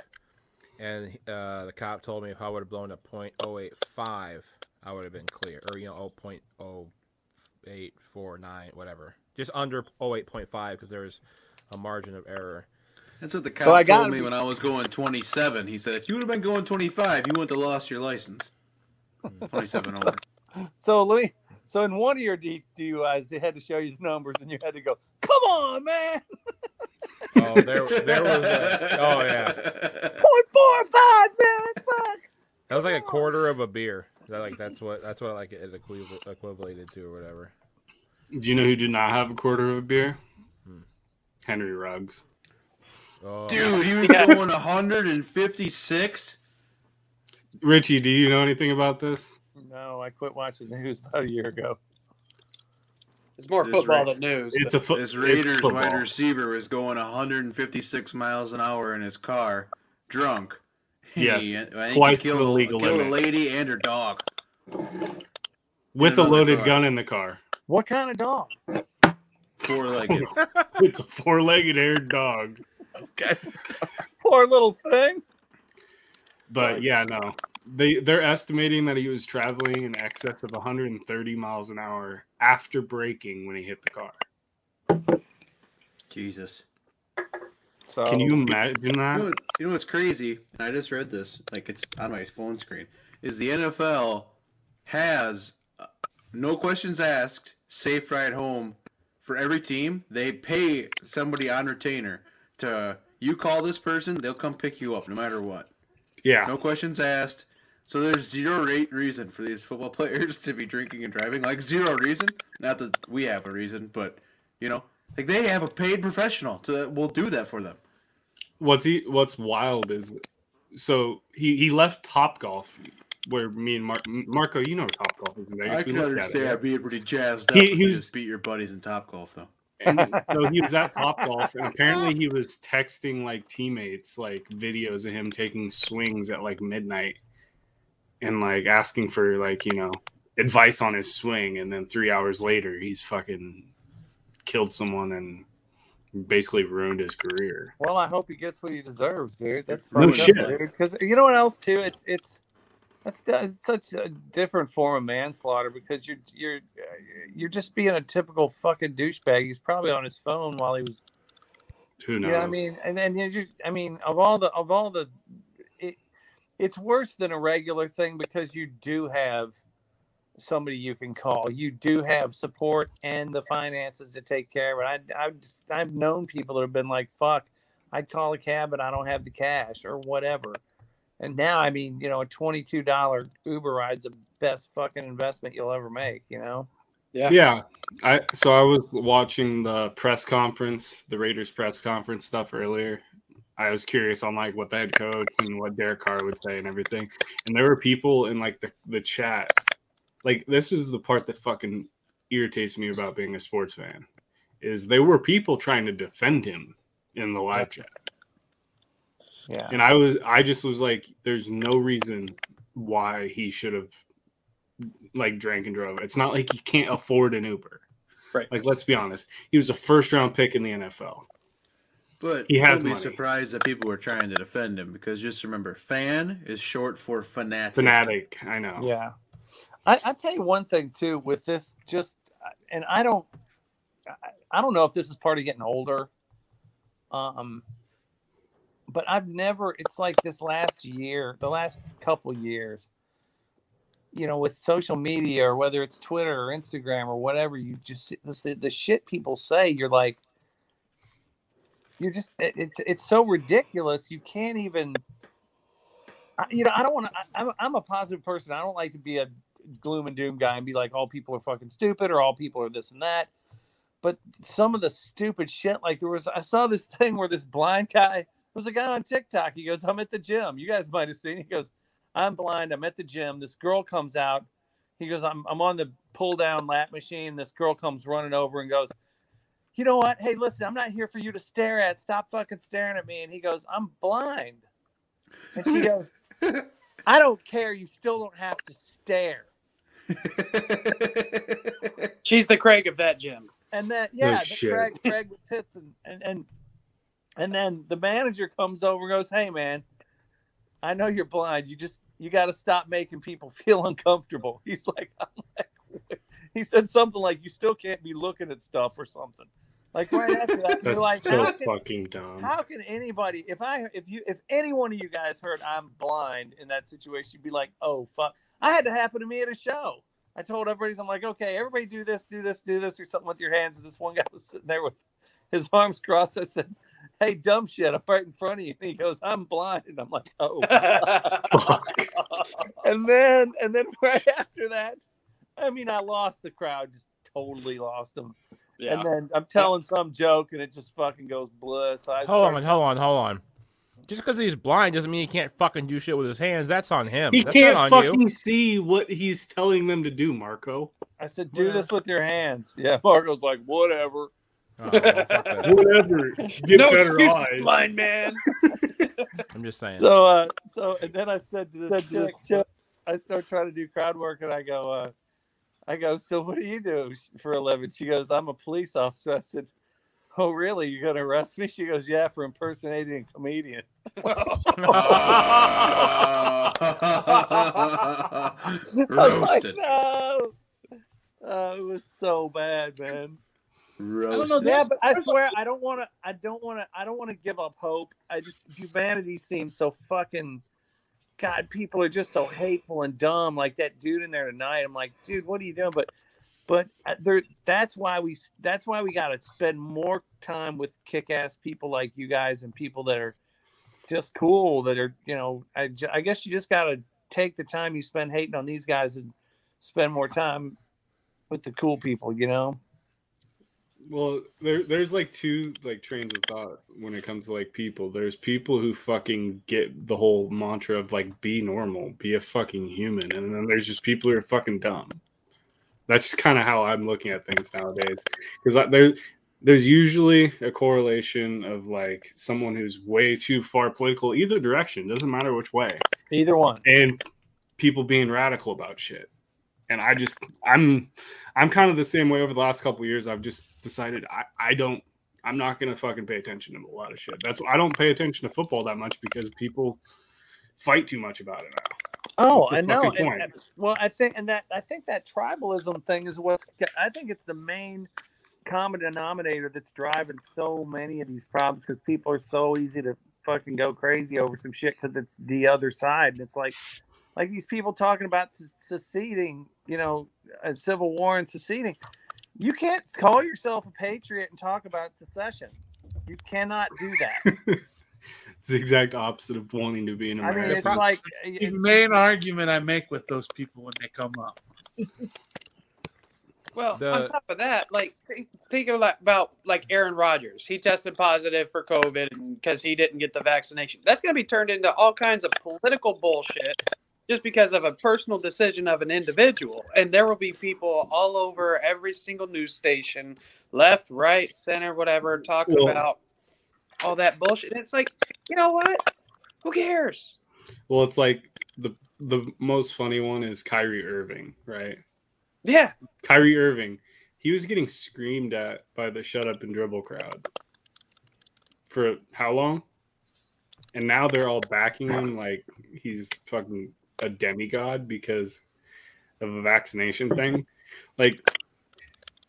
and uh, the cop told me if I would have blown a point oh eight five, I would have been clear, or you know oh point oh eight four nine whatever, just under oh eight point five because there's a margin of error. That's what the cop gotta told me be- when I was going 27. He said, if you would have been going 25, you wouldn't have lost your license. [laughs] 27 over. So let me. So in one of your D- DUIs, they had to show you the numbers, and you had to go, "Come on, man! Oh, there there was a, oh yeah. [laughs] Point four or five, man! Fuck!" That was like a quarter of a beer. That like that's what that's what like it equiv- equivalated to or whatever. Do you know who did not have a quarter of a beer? Hmm. Henry Ruggs. Oh, Dude, he was [laughs] Yeah. going 156. Richie, do you know anything about this? No, I quit watching the news about a year ago. It's more This football right- than news. It's a foot. This Raiders wide receiver was going 156 miles an hour in his car, drunk. Yes, He- I he twice killed, the legal killed a lady and her dog. with a loaded car. gun in the car. What kind of dog? Four legged. [laughs] It's a four-legged haired dog. Okay. Poor little thing. But yeah, no. They they're estimating that he was traveling in excess of 130 miles an hour after braking when he hit the car. Jesus. So Can you imagine You know, that? you know what's crazy? And I just read this, like it's on my phone screen. Is the NFL has uh, no questions asked, safe ride home for every team. They pay somebody on retainer to you call this person, they'll come pick you up no matter what. Yeah. No questions asked. So there's zero rate reason for these football [laughs] players to be drinking and driving. Like zero reason. Not that we have a reason, but you know, like they have a paid professional to will do that for them. What's he what's wild is so he he left Top Golf where me and Mar- Marco, you know where Top Golf is. I I can looked at it. understand being pretty jazzed up. He- He, he he was- just beat your buddies in top golf though. and so he was at Top Golf, and [laughs] apparently he was texting like teammates like videos of him taking swings at like midnight, and like asking for like you know advice on his swing, and then three hours later he's fucking killed someone and basically ruined his career. Well, I hope he gets what he deserves, dude. That's No fucked up, shit. dude. Because you know what else too? It's it's that's it's such a different form of manslaughter because you're you're uh, you're just being a typical fucking douchebag. He's probably on his phone while he was. Who knows? Yeah, I mean, and then you just I mean, of all the of all the, it, it's worse than a regular thing because you do have somebody you can call. You do have support and the finances to take care of it. I, I've just, I've known people that have been like, "Fuck, I'd call a cab, but I don't have the cash or whatever." And now, I mean, you know, a twenty-two dollar Uber ride's the best fucking investment you'll ever make. You know? yeah. Yeah, I so I was watching the press conference, the Raiders press conference stuff earlier, I was curious on like what the head coach and what Derek Carr would say and everything. And there were people in like the, the chat. Like this is the part that fucking irritates me about being a sports fan. Is there were people trying to defend him in the live chat. Yeah. And I was I just was like, there's no reason why he should have like drank and drove. It's not like he can't afford an Uber. Right. Like let's be honest. He was a first round pick in the NFL. But He has don't be surprised that people were trying to defend him because just remember, fan is short for fanatic. Fanatic, I know. Yeah. I, I tell you one thing too with this just and I don't I, I don't know if this is part of getting older. Um but I've never it's like this last year, the last couple years, you know, with social media or whether it's Twitter or Instagram or whatever, you just the, the shit people say, you're like you're just it- it's it's so ridiculous you can't even you know, I don't want to. I'm, I'm a positive person. I don't like to be a gloom and doom guy and be like, all people are fucking stupid or all people are this and that. But some of the stupid shit, like there was, I saw this [laughs] thing where this blind guy was a guy on TikTok. He goes, I'm at the gym. You guys might have seen. He goes, I'm blind. I'm at the gym. This girl comes out. He goes, I'm, I'm on the pull down lat machine. This girl comes running over and goes, You know what? Hey, listen, I'm not here for you to stare at. Stop fucking staring at me. And he goes, I'm blind. And she [laughs] goes, I don't care. You still don't have to stare. [laughs] She's the Craig of that gym. And then yeah, the. Craig, Craig with tits and, and and and then the manager comes over and goes, Hey man, I know you're blind. You just you gotta stop making people [laughs] feel uncomfortable. He's like, [laughs] I'm like he said something like you still can't be looking at stuff or something. Like right after that, you're like, so how can, fucking dumb. how can anybody if i if you if any one of you guys heard i'm blind in that situation you'd be like oh fuck. I had to happen to me at a show. I told everybody i'm like okay everybody do this do this do this or something with your hands. And this one guy [laughs] was sitting there with his arms crossed. I said hey dumb shit i'm right in front of you. And he goes i'm blind. And i'm like oh [laughs] Fuck. [laughs] and then and then right after that i mean i lost the crowd just totally lost them Yeah. and then i'm telling some joke and it just fucking goes blue so I Hold started- on, hold on, hold on. Just because he's blind doesn't mean he can't fucking do shit with his hands. That's on him. He That's can't not on fucking you. see what he's telling them to do, Marco. I said, do this with your hands. Yeah, Marco's like, whatever. Oh, well. [laughs] Whatever. Get no better excuses, eyes. blind man. [laughs] I'm just saying. So, uh, so, and then I said to this chick, chick, I start trying to do crowd work, and I go, uh, I go, so what do you do for a living? She goes, I'm a police officer. I said, Oh, really? You're gonna arrest me? She goes, Yeah, for impersonating a comedian. [laughs] [laughs] I was like, no. Uh, it was so bad, man. Roasted. know, Yeah, but I swear I don't want to. I don't want to. I don't want to give up hope. I just humanity seems so fucking. God, people are just so hateful and dumb. Like that dude in there tonight. I'm like, dude, what are you doing? But, but uh, there. That's why we. That's why we got to spend more time with kick-ass people like you guys and people that are just cool. That are, you know, I, I guess you just got to take the time you spend hating on these guys and spend more time with the cool people. You know. Well, there, there's like two like trains of thought when it comes to like people. There's people who fucking get the whole mantra of like be normal, be a fucking human, and then there's just people who are fucking dumb. That's kind of how I'm looking at things nowadays. Because there, there's usually a correlation of like someone who's way too far political either direction, doesn't matter which way, Either one. and people being radical about shit. And I just, I'm, I'm kind of the same way over the last couple of years. I've just decided I, I don't, I'm not gonna fucking pay attention to a lot of shit. That's why I don't pay attention to football that much because people fight too much about it now. Oh, I know. And- and- well, I think, and that I think that tribalism thing is what's. I think it's the main common denominator that's driving so many of these problems because people are so easy to fucking go crazy over some shit because it's the other side, and it's like, like these people talking about seceding, you know, a civil war and seceding. You can't call yourself a patriot and talk about secession. You cannot do that. [laughs] It's the exact opposite of wanting to be in I mean, America. it's like uh, the main argument I make with those people when they come up. [laughs] Well, The- on top of that, like think, think of like, about like Aaron Rodgers. He tested positive for COVID because he didn't get the vaccination. That's going to be turned into all kinds of political bullshit just because of a personal decision of an individual. And there will be people all over every single news station, left, right, center, whatever, talking Well- about all that bullshit. And it's like, you know what? Who cares? Well, it's like the the most funny one is Kyrie Irving, right? Yeah. Kyrie Irving, he was getting screamed at by the shut up and dribble crowd for how long? And now they're all backing him like he's fucking a demigod because of a vaccination thing. Like,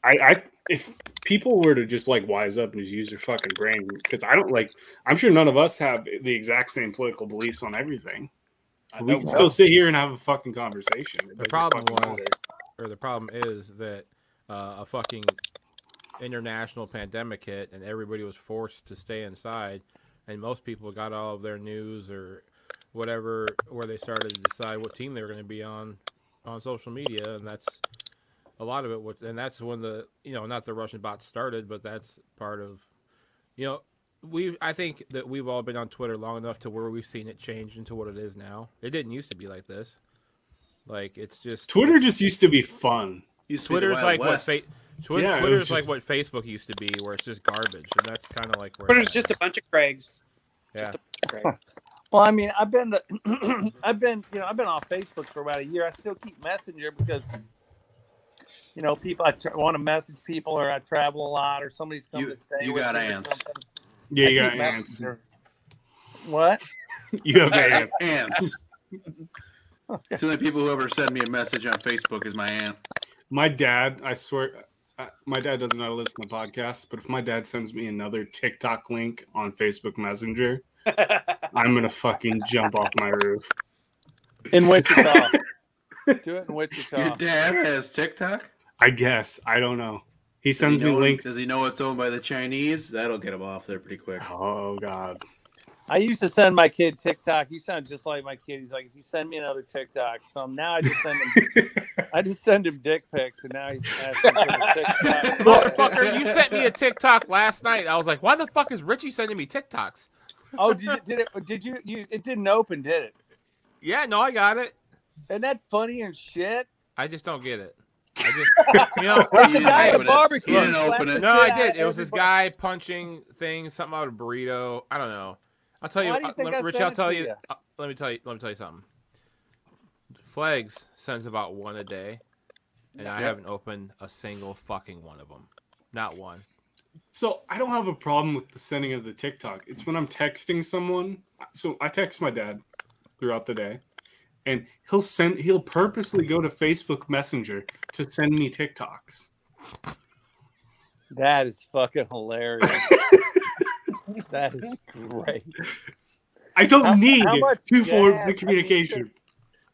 I, I, if people were to just like wise up and just use their fucking brain, because I don't like, I'm sure none of us have the exact same political beliefs on everything. We can still sit here and have a fucking conversation. It The problem was, matter. or the problem is that uh, a fucking international pandemic hit, and everybody was forced to stay inside, and most people got all of their news or whatever where they started to decide what team they were going to be on on social media, and that's a lot of it. Was, and that's when the you know not the Russian bots started, but that's part of you know. We, I think that we've all been on Twitter long enough to where we've seen it change into what it is now. It didn't used to be like this. Like it's just Twitter just used to be fun. Used to be the Twitter's like what fa- Twitter, Yeah, Twitter's was like what Facebook used to be, where it's just garbage, and that's kind of like where Twitter's it's just a bunch of Craigs. now. Craig. Well, I mean, I've been, to, [clears throat] mm-hmm. I've been, you know, I've been off Facebook for about a year. I still keep Messenger because, you know, people I tr- want to message people, or I travel a lot, or somebody's coming You- to stay. you got me or ants. Yeah, you keep got ants. Messenger. What? [laughs] You have ants. Ants. [laughs] It's the only people who ever send me a message on Facebook is my aunt. My dad, I swear, uh, my dad doesn't know how to listen to podcasts, but if my dad sends me another TikTok link on Facebook Messenger, I'm gonna fucking jump off my roof. In Wichita. [laughs] Do it in Wichita. Your dad has TikTok. I guess I don't know. He sends he me know- links. Does he know it's owned by the Chinese? That'll get him off there pretty quick. Oh God, I used to send my kid TikTok. You sound just like my kid. He's like, if you send me another TikTok, so now I just send him, [laughs] I just send him dick pics, and now he's asking for the TikTok. [laughs] Motherfucker, you sent me a TikTok last night. I was like, why the fuck is Richie sending me TikToks? Oh, did you, did it? Did you? You it didn't open, did it? Yeah, no, I got it. Isn't that funny and shit? I just don't get it. I just, [laughs] you know, You The didn't guy at open it. barbecue. You didn't open it. no, I did. It was this guy punching things, something out of a burrito. I don't know. I'll tell you, Why do you uh, think let- I Richie. sent I'll tell you. you? uh, let me tell you. Let me tell you something. Flags sends about one a day, and I haven't opened a single fucking one of them. Not one. So I don't have a problem with the sending of the TikTok. It's when I'm texting someone. So I text my dad throughout the day, and he'll send. He'll purposely go to Facebook Messenger to send me TikToks. That is fucking hilarious. [laughs] that is great. I don't How- need how much two forms? I of mean, communication. just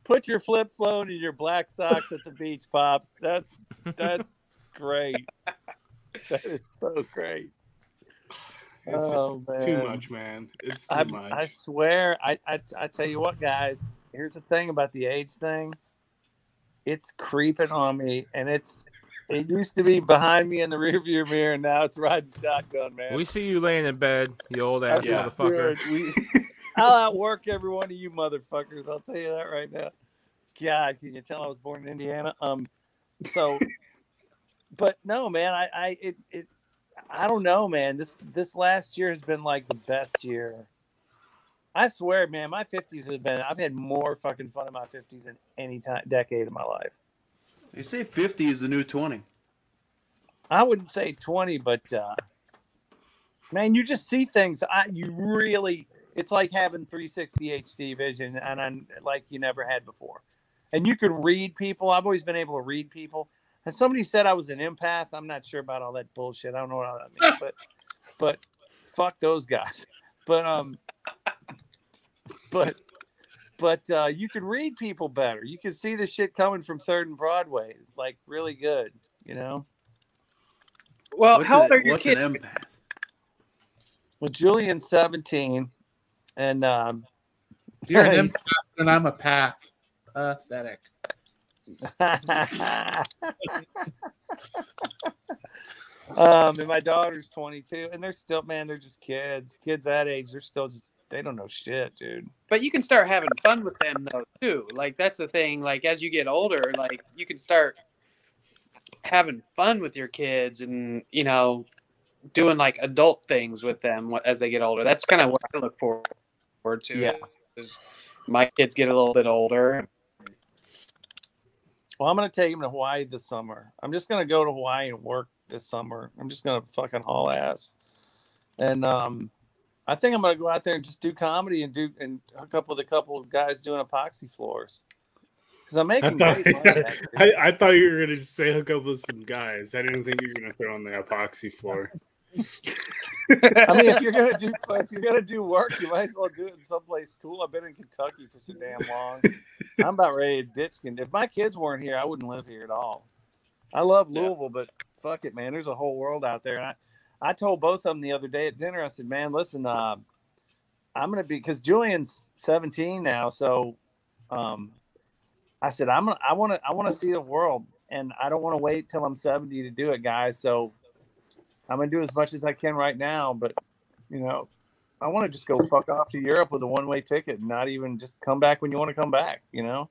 Put your flip phone and your black socks at the beach, pops. That's that's great. [laughs] That is so great. It's Oh, just too much, man. It's too I, much. I swear, I, I I tell you what, guys. Here's the thing about the age thing. It's creeping on me, and it's it used to be behind me in the rearview mirror, and now it's riding shotgun, man. We see you laying in bed, you old ass Yeah. motherfucker. We, [laughs] I'll outwork every one of you motherfuckers. I'll tell you that right now. God, can you tell I was born in Indiana? Um, so, but no, man, I, I, it, it, I don't know, man. This, this last year has been like the best year. I swear, man, my fifties have been. I've had more fucking fun in my fifties than any time decade of my life. They say 50 is the new 20. I wouldn't say 20, but uh, man, you just see things. I you really it's like having 360 HD vision and I'm like you never had before. And you can read people. I've always been able to read people. And somebody said I was an empath. I'm not sure about all that bullshit. I don't know what all that means, but but fuck those guys. But um but but uh, you can read people better. You can see the shit coming from Third and Broadway, like really good. You know. Well, What's how an- old are your what's kids? an empath? Well, Julian's 17, and um, You're an [laughs] empath and I'm a path. Pathetic. Um, and my daughter's 22, and they're still, man, they're just kids. Kids that age, they're still just, they don't know shit, dude. But you can start having fun with them though too. Like that's the thing. Like as you get older, like you can start having fun with your kids, and you know, doing like adult things with them as they get older. That's kind of what I look forward to. Yeah. Is my kids get a little bit older. Well, I'm gonna take him to Hawaii this summer. I'm just gonna go to Hawaii and work this summer. I'm just gonna fucking haul ass, and um, I think I'm gonna go out there and just do comedy and do and hook up with a couple of guys doing epoxy floors. Because I'm I making thought, great money. [laughs] I, I thought you were gonna say hook up with some guys. I didn't think you were gonna throw on the epoxy floor. [laughs] I mean, if you're gonna do [laughs] if you're gonna do work, you might as well do it in someplace cool. I've been in Kentucky for so damn long. [laughs] I'm about ready to ditch. If my kids weren't here, I wouldn't live here at all. I love Louisville, but fuck it, man. There's a whole world out there. And I, I told both of them the other day at dinner. I said, man, listen, uh, I'm gonna be because Julian's 17 now, so um, I said I'm gonna I want to I want to see the world, and I don't want to wait till I'm 70 to do it, guys. So I'm gonna do as much as I can right now, but you know, I want to just go fuck off to Europe with a one way ticket and not even just come back when you want to come back. You know,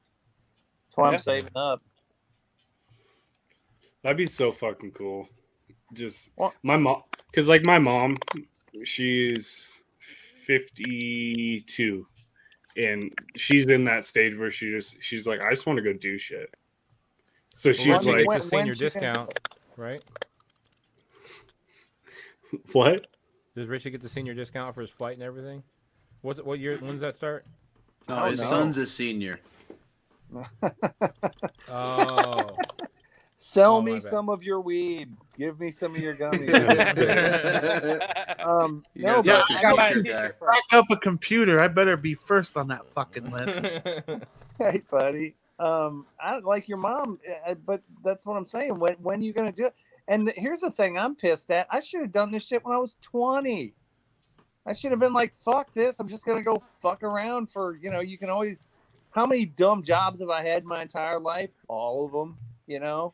that's why Yeah. I'm saving up. That'd be so fucking cool. Just Well- my mom, because like my mom, she's 52, and she's in that stage where she just she's like, I just want to go do shit. So she's Well, I like, gets when- a senior when's gonna- discount, right? [laughs] what? Does Richie get the senior discount for his flight and everything? What's it, what year? When does that start? No, Oh, his no. son's a senior. [laughs] Oh, Sell Oh, my me bad. some of your weed. Give me some of your [laughs] gummies. you um, You no, gotta but talk I to mean. Back up a computer. I better be first on that fucking list. hey, buddy. Um, I like your mom, uh, but that's what I'm saying. When when are you gonna do it? And th- here's the thing: I'm pissed at. I should have done this shit when I was 20. I should have been like, "Fuck this! I'm just gonna go fuck around for you know." You can always. How many dumb jobs have I had my entire life? All of them. You know.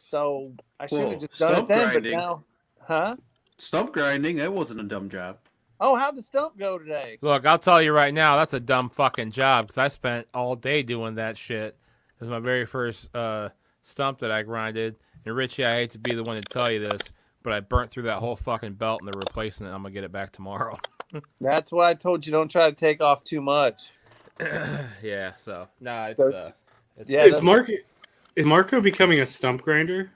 So I should have just done it then. grinding. But now, huh? Stump grinding, that wasn't a dumb job. Oh, how'd the stump go today? look, I'll tell you right now, that's a dumb fucking job because I spent all day doing that shit. It was my very first uh, stump that I grinded. And Richie, I hate to be the one to tell you this, but I burnt through that whole fucking belt and they're replacing it. I'm gonna get it back tomorrow. [laughs] That's why I told you don't try to take off too much. [clears throat] yeah, so no, it's So- uh, it's, Yeah, is Marco is Marco becoming a stump grinder?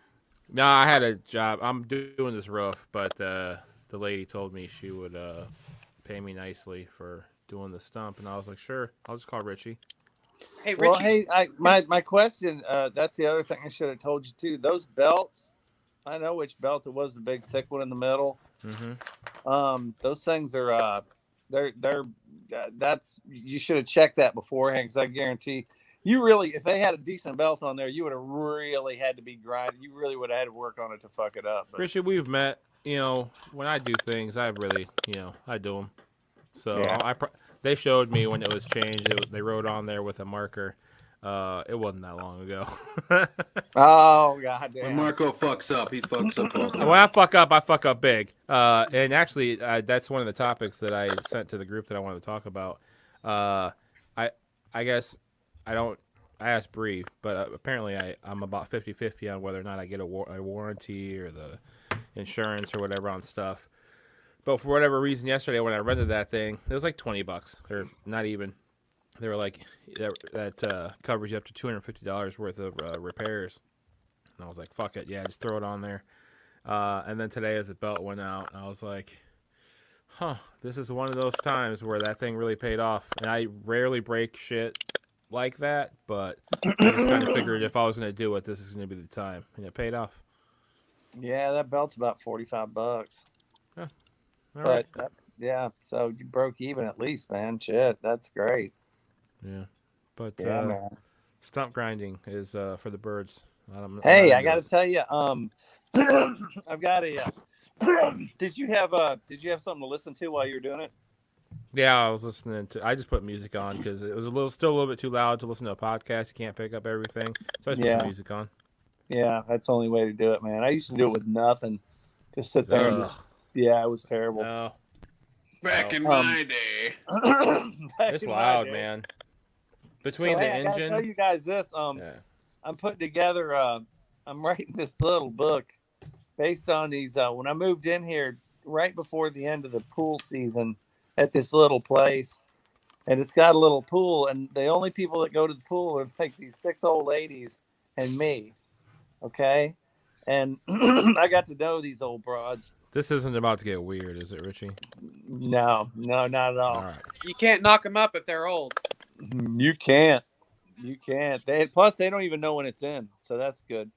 No, I had a job. I'm doing this roof, but uh, the lady told me she would uh, pay me nicely for doing the stump, and I was like, sure, I'll just call Richie. Hey, Richie. Well, hey, I, my my question. Uh, that's the other thing I should have told you too. Those belts, I know which belt it was, the big thick one in the middle. Mm-hmm. Um, those things are, uh, they're they're uh, that's you should have checked that beforehand because I guarantee you really, if they had a decent belt on there, you would have really had to be grinding. You really would have had to work on it to fuck it up. But, Richie, we've met. You know, when I do things, I really, you know, I do them. So Yeah. I, pro- they showed me when it was changed. It, they wrote on there with a marker. Uh, it wasn't that long ago. [laughs] oh god When. Marco fucks up, he fucks up all the when I fuck up, I fuck up big. Uh, and actually, uh, that's one of the topics that I sent to the group that I wanted to talk about. Uh, I I guess I don't. I asked Bree, but uh, apparently I, I'm about 50-50 on whether or not I get a, war- a warranty or the insurance or whatever on stuff. But for whatever reason, yesterday when I rented that thing, it was like twenty bucks, or not even. They were like that, that uh, covers you up to two hundred fifty dollars worth of uh, repairs, and I was like, "Fuck it, yeah, just throw it on there." Uh, and then today, as the belt went out, I was like, "Huh, this is one of those times where that thing really paid off." And I rarely break shit like that, but I just kind of [coughs] figured if I was going to do it, this is going to be the time, and it paid off. Yeah, that belt's about forty five bucks. All but right. that's yeah. So you broke even at least, man. Shit, that's great. Yeah, but Yeah, uh, man. stump grinding is uh, for the birds. I'm- I'm Hey, I got to tell you, um, [clears throat] I've got a. Uh, [clears throat] did you have a? Did you have something to listen to while you were doing it? Yeah, I was listening to. I just put music on because it was a little, still a little bit too loud to listen to a podcast. You can't pick up everything, so I just put Yeah. some music on. Yeah, that's the only way to do it, man. I used to do it with nothing. Just sit there and just Ugh, yeah, it was terrible. no, Back in Um, my day. [clears throat] It's in my loud, day. man. So, Between the hey, I engine, tell you guys this. Um, yeah. I'm putting together. Uh, I'm writing this little book based on these. Uh, when I moved in here, right before the end of the pool season, at this little place, and it's got a little pool, and the only people that go to the pool are like these six old ladies and me. Okay, and [clears throat] I got to know these old broads. This isn't about to get weird, is it, Richie? No, no, not at all. All right. You can't knock them up if they're old. You can't. You can't. They plus they don't even know when it's in, so that's good.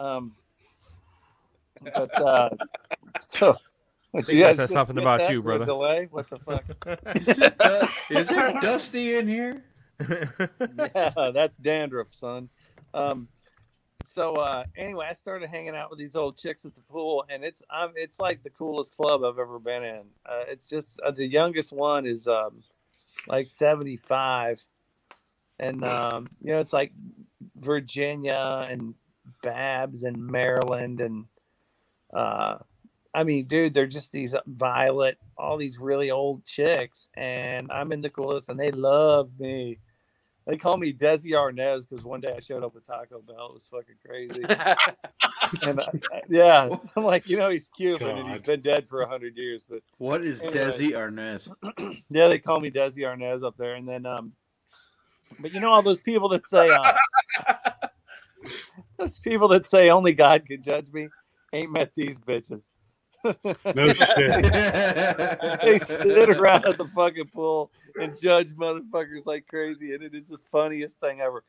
Um, but uh, [laughs] so, think you guys says just something about that you, to brother. Delay? What the fuck? [laughs] [laughs] Is it, du- is it dusty in here? yeah, that's dandruff, son. Um, so uh, anyway, I started hanging out with these old chicks at the pool, and it's um, it's like the coolest club I've ever been in. Uh, it's just uh, the youngest one is um, like seventy five, and um, you know it's like Virginia and Babs and Maryland and uh, I mean, dude, they're just these violet, all these really old chicks, and I'm in the coolest, and they love me. They call me Desi Arnaz because one day I showed up with Taco Bell. It was fucking crazy. [laughs] and I, I- yeah, I'm like, you know, he's Cuban and he's God. been dead for a hundred years, but What is Anyway. Desi Arnaz? [clears throat] yeah, they call me Desi Arnaz up there. And then, um, but you know, all those people that say, uh, [laughs] those people that say only God can judge me ain't met these bitches. [laughs] No shit. [laughs] they sit around at the fucking pool and judge motherfuckers like crazy, and it is the funniest thing ever.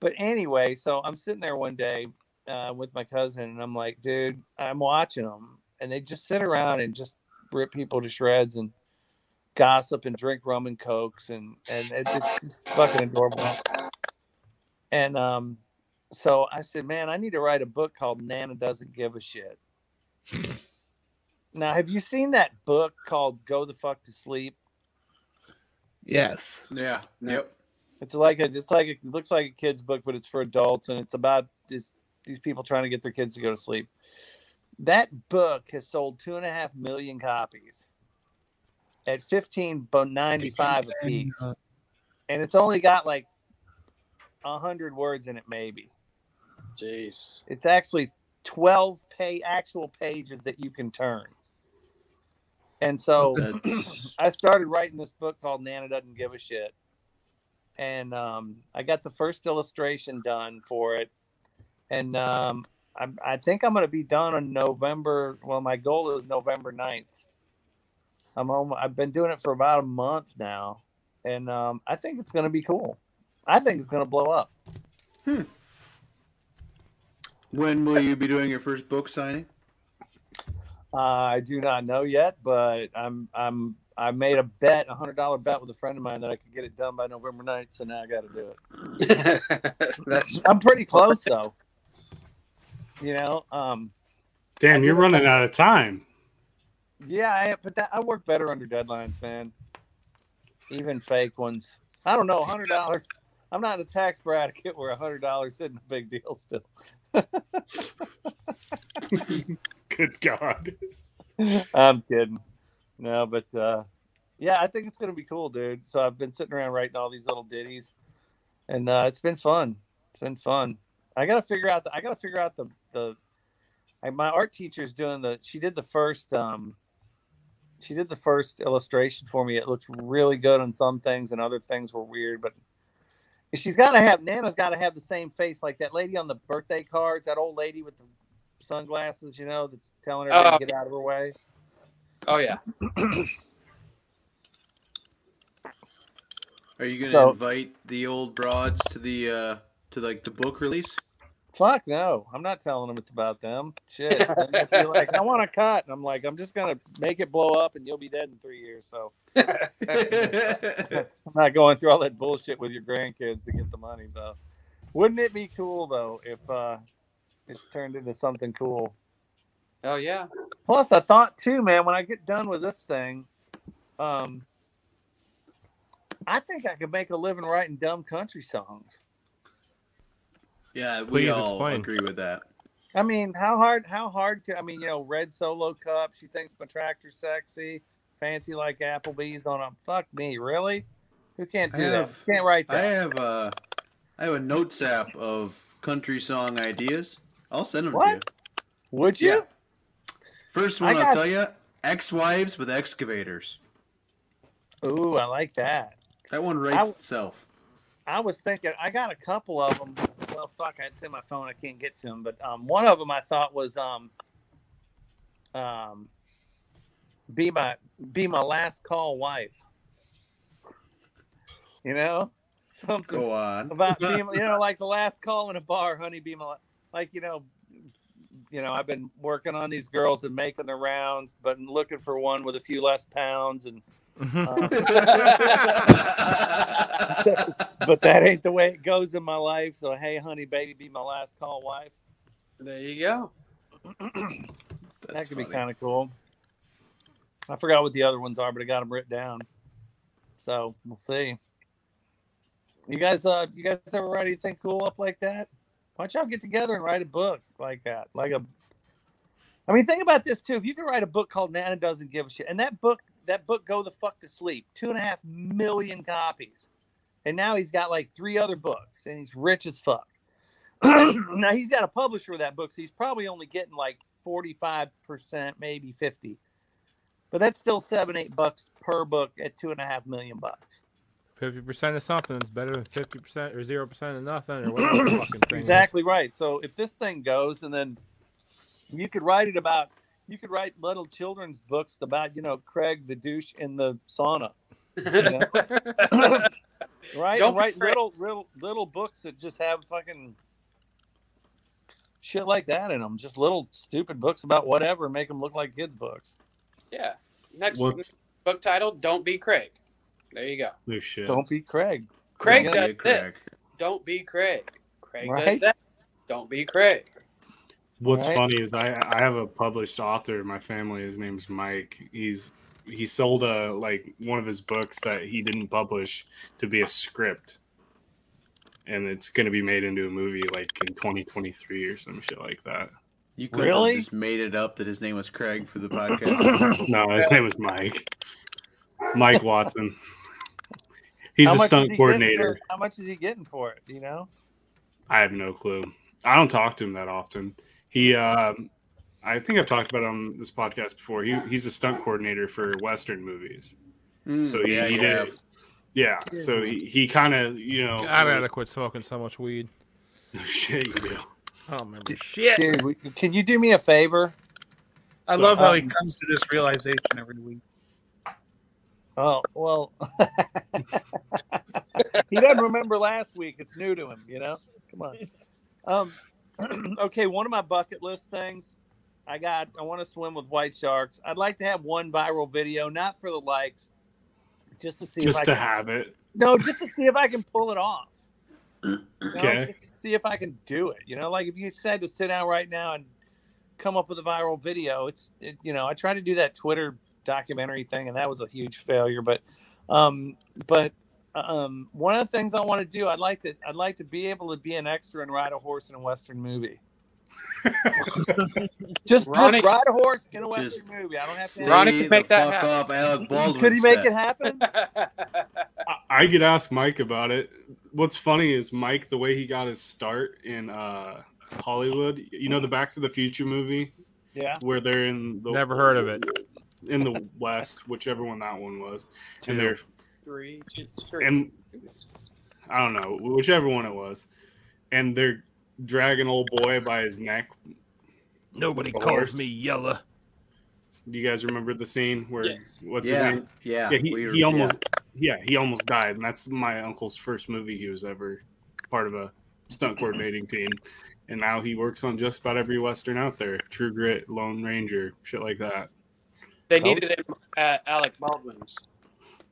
But anyway, so I'm sitting there one day uh, with my cousin, and I'm like, dude, I'm watching them, and they just sit around and just rip people to shreds and gossip and drink rum and cokes, and and it, it's just fucking adorable. And um, so I said, man, I need to write a book called Nana Doesn't Give a Shit. Now, have you seen that book called "Go the Fuck to Sleep"? Yes. Yeah. Yep. It's like a, it's like a, it looks like a kid's book, but it's for adults, and it's about this these people trying to get their kids to go to sleep. That book has sold two and a half million copies at fifteen ninety five a piece, and it's only got like a hundred words in it, maybe. Jeez. It's actually 12 pay actual pages that you can turn. And [laughs] so [clears throat] I started writing this book called Nana Doesn't Give a Shit. And um, I got the first illustration done for it. And um, I, I think I'm going to be done on November. Well, my goal is November 9th. I'm almost, I've been doing it for about a month now. And um, I think it's going to be cool. I think it's going to blow up. when will you be doing your first book signing? Uh, I do not know yet, but I'm I'm I made a bet, a hundred dollar bet with a friend of mine that I could get it done by November 9th, so now I got to do it. [laughs] That's I'm pretty close though. You know, um, Damn, you're running out of time. yeah, I, but that I work better under deadlines, man. Even fake ones. I don't know, a hundred dollars. I'm not in a tax bracket where a hundred dollars isn't a big deal still. [laughs] Good God. I'm kidding. No, but uh, yeah, I think it's gonna be cool, dude. So I've been sitting around writing all these little ditties, and uh, it's been fun. It's been fun. I gotta figure out. The, I gotta figure out the the. Like my art teacher's doing the. She did the first. um She did the first illustration for me. It looked really good on some things, and other things were weird. But she's got to have Nana's got to have the same face like that lady on the birthday cards. That old lady with the sunglasses, you know, that's telling her Oh. to get out of her way. Oh yeah. [clears throat] Are you gonna So- invite the old broads to the uh to like the book release? Fuck no. I'm not telling them it's about them. Shit. They'll be [laughs] like, I want to cut. And I'm like, I'm just going to make it blow up and you'll be dead in three years. So [laughs] I'm not going through all that bullshit with your grandkids to get the money, though. Wouldn't it be cool, though, if uh, it turned into something cool? Oh yeah. Plus, I thought, too, man, when I get done with this thing, um, I think I could make a living writing dumb country songs. Yeah, we Please all explain. agree with that. I mean, how hard? How hard? Could, I mean, you know, red solo cup. She thinks my tractor's sexy. Fancy like Applebee's on a fuck me. Really? Who can't I do that? have- Who can't write that. I have uh, I have a notes app of country song ideas. I'll send them to you. Would you? Yeah. First one, got- I'll tell you: ex-wives with excavators. Ooh, I like that. That one writes I- itself. I was thinking I got a couple of them. Well, fuck, it's in my phone. I can't get to them. But um, one of them I thought was um, um, be my be my last call wife. You know, [laughs] something Go on. about [laughs] being, you know, like the last call in a bar, honey, be my, like, you know, you know, I've been working on these girls and making the rounds, but looking for one with a few less pounds, and uh, [laughs] but that ain't the way it goes in my life. So, hey, honey, baby, be my last call wife. There you go. that That's could be kind of cool. I forgot what the other ones are, but I got them written down. So we'll see. You guys, uh, you guys ever write anything cool up like that? Why don't y'all get together and write a book like that? Like a, I mean, think about this too. If you could write a book called Nana Doesn't Give a Shit, and that book, that book, Go the Fuck to Sleep, two and a half million copies, and now he's got like three other books, and he's rich as fuck. [clears throat] now he's got a publisher of that book, so he's probably only getting like forty-five percent, maybe fifty, but that's still seven, eight bucks per book at two and a half million bucks. Fifty percent of something is better than fifty percent or zero percent of nothing or whatever fucking thing is. Exactly right. So if this thing goes, and then you could write it about, you could write little children's books about, you know, Craig the douche in the sauna, you know? [laughs] [laughs] right? Don't write Craig. little, little, little books that just have fucking shit like that in them. Just little stupid books about whatever, make them look like kids' books. Yeah. Next What's book title: Don't Be Craig. There you go. no shit? Don't be Craig. Craig Don't does be Craig. this. Don't be Craig. Craig does that. Don't be Craig. What's Right. funny is I I have a published author in my family. His name's Mike. He's he sold a like one of his books that he didn't publish to be a script, and it's going to be made into a movie like in 2023 or some shit like that. You could Really? have just made it up that his name was Craig for the [coughs] podcast. No, his name was Mike. Mike Watson. [laughs] He's How a stunt he coordinator. For, how much is he getting for it? You know? I have no clue. I don't talk to him that often. He, um, I think I've talked about it on this podcast before. He, he's a stunt coordinator for Western movies. Mm, So he, yeah, he did. have. Yeah. So he, he kind of, you know. I gotta quit smoking so much weed. [laughs] shit, you do. I don't remember shit. Dude, can you do me a favor? I So, love how he um, comes to this realization every week. Oh well, [laughs] he doesn't remember last week. It's new to him, you know. Come on. Um, [clears throat] okay, one of my bucket list things. I got. I want to swim with white sharks. I'd like to have one viral video, not for the likes, just to see Just if to I can, have it. no, just to see if I can pull it off. [clears throat] You know, Okay. just to see if I can do it. You know, like if you said to sit down right now and come up with a viral video, it's it, you know I try to do that Twitter documentary thing and that was a huge failure. But um, but um, one of the things I want to do, I'd like to I'd like to be able to be an extra and ride a horse in a western movie. [laughs] just Ronnie- just ride a horse in a Just western movie. I don't have to. Stay Have, Ronnie can make that fuck happen. off Alec Baldwin. [laughs] could he make set. it happen? [laughs] I, I could ask Mike about it. What's funny is Mike, the way he got his start in uh, Hollywood. You know the Back to the Future movie Yeah. where they're in the Never heard of it. In the [laughs] West, whichever one that one was, Two. and they're Three, two, three. and I don't know whichever one it was, and they're dragging old boy by his neck. Nobody calls horse. me Yella. Do you guys remember the scene where Yes. what's his Yeah, name? yeah. Yeah, he, we were- he almost yeah. he almost died, and that's my uncle's first movie he was ever part of a stunt coordinating team. And now he works on just about every western out there: True Grit, Lone Ranger, shit like that. They needed him at Alec Baldwin's.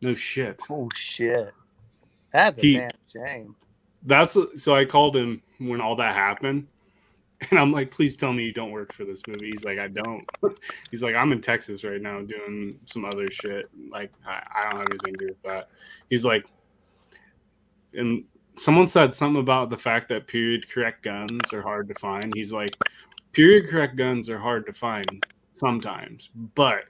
No shit. Oh shit. That's a He- damn shame. That's so I called him when all that happened. And I'm like, please tell me you don't work for this movie. He's like, I don't. [laughs] He's like, I'm in Texas right now doing some other shit. Like, I, I don't have anything to do with that. He's like, and someone said something about the fact that period correct guns are hard to find. He's like, period correct guns are hard to find sometimes, but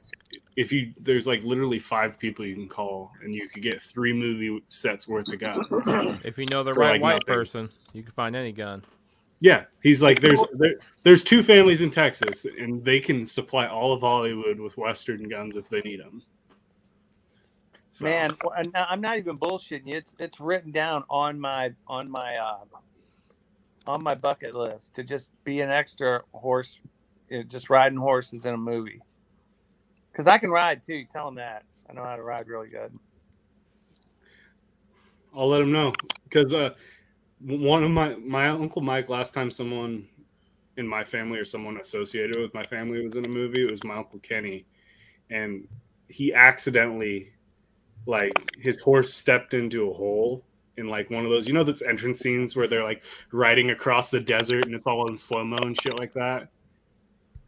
if you there's like literally five people you can call and you could get three movie sets worth of guns. [clears throat] If you know the right like, white nothing. person, you can find any gun. Yeah, he's like there's there, there's two families in Texas and they can supply all of Hollywood with Western guns if they need them. So, Man, I'm not even bullshitting you. It's it's written down on my on my uh, on my bucket list to just be an extra horse, you know, just riding horses in a movie. Because I can ride too. Tell them that I know how to ride really good. I'll let him know because uh, one of my my uncle Mike last time someone in my family or someone associated with my family was in a movie, it was my uncle Kenny, and he accidentally like his horse stepped into a hole in like one of those you know those entrance scenes where they're like riding across the desert and it's all in slow mo and shit like that.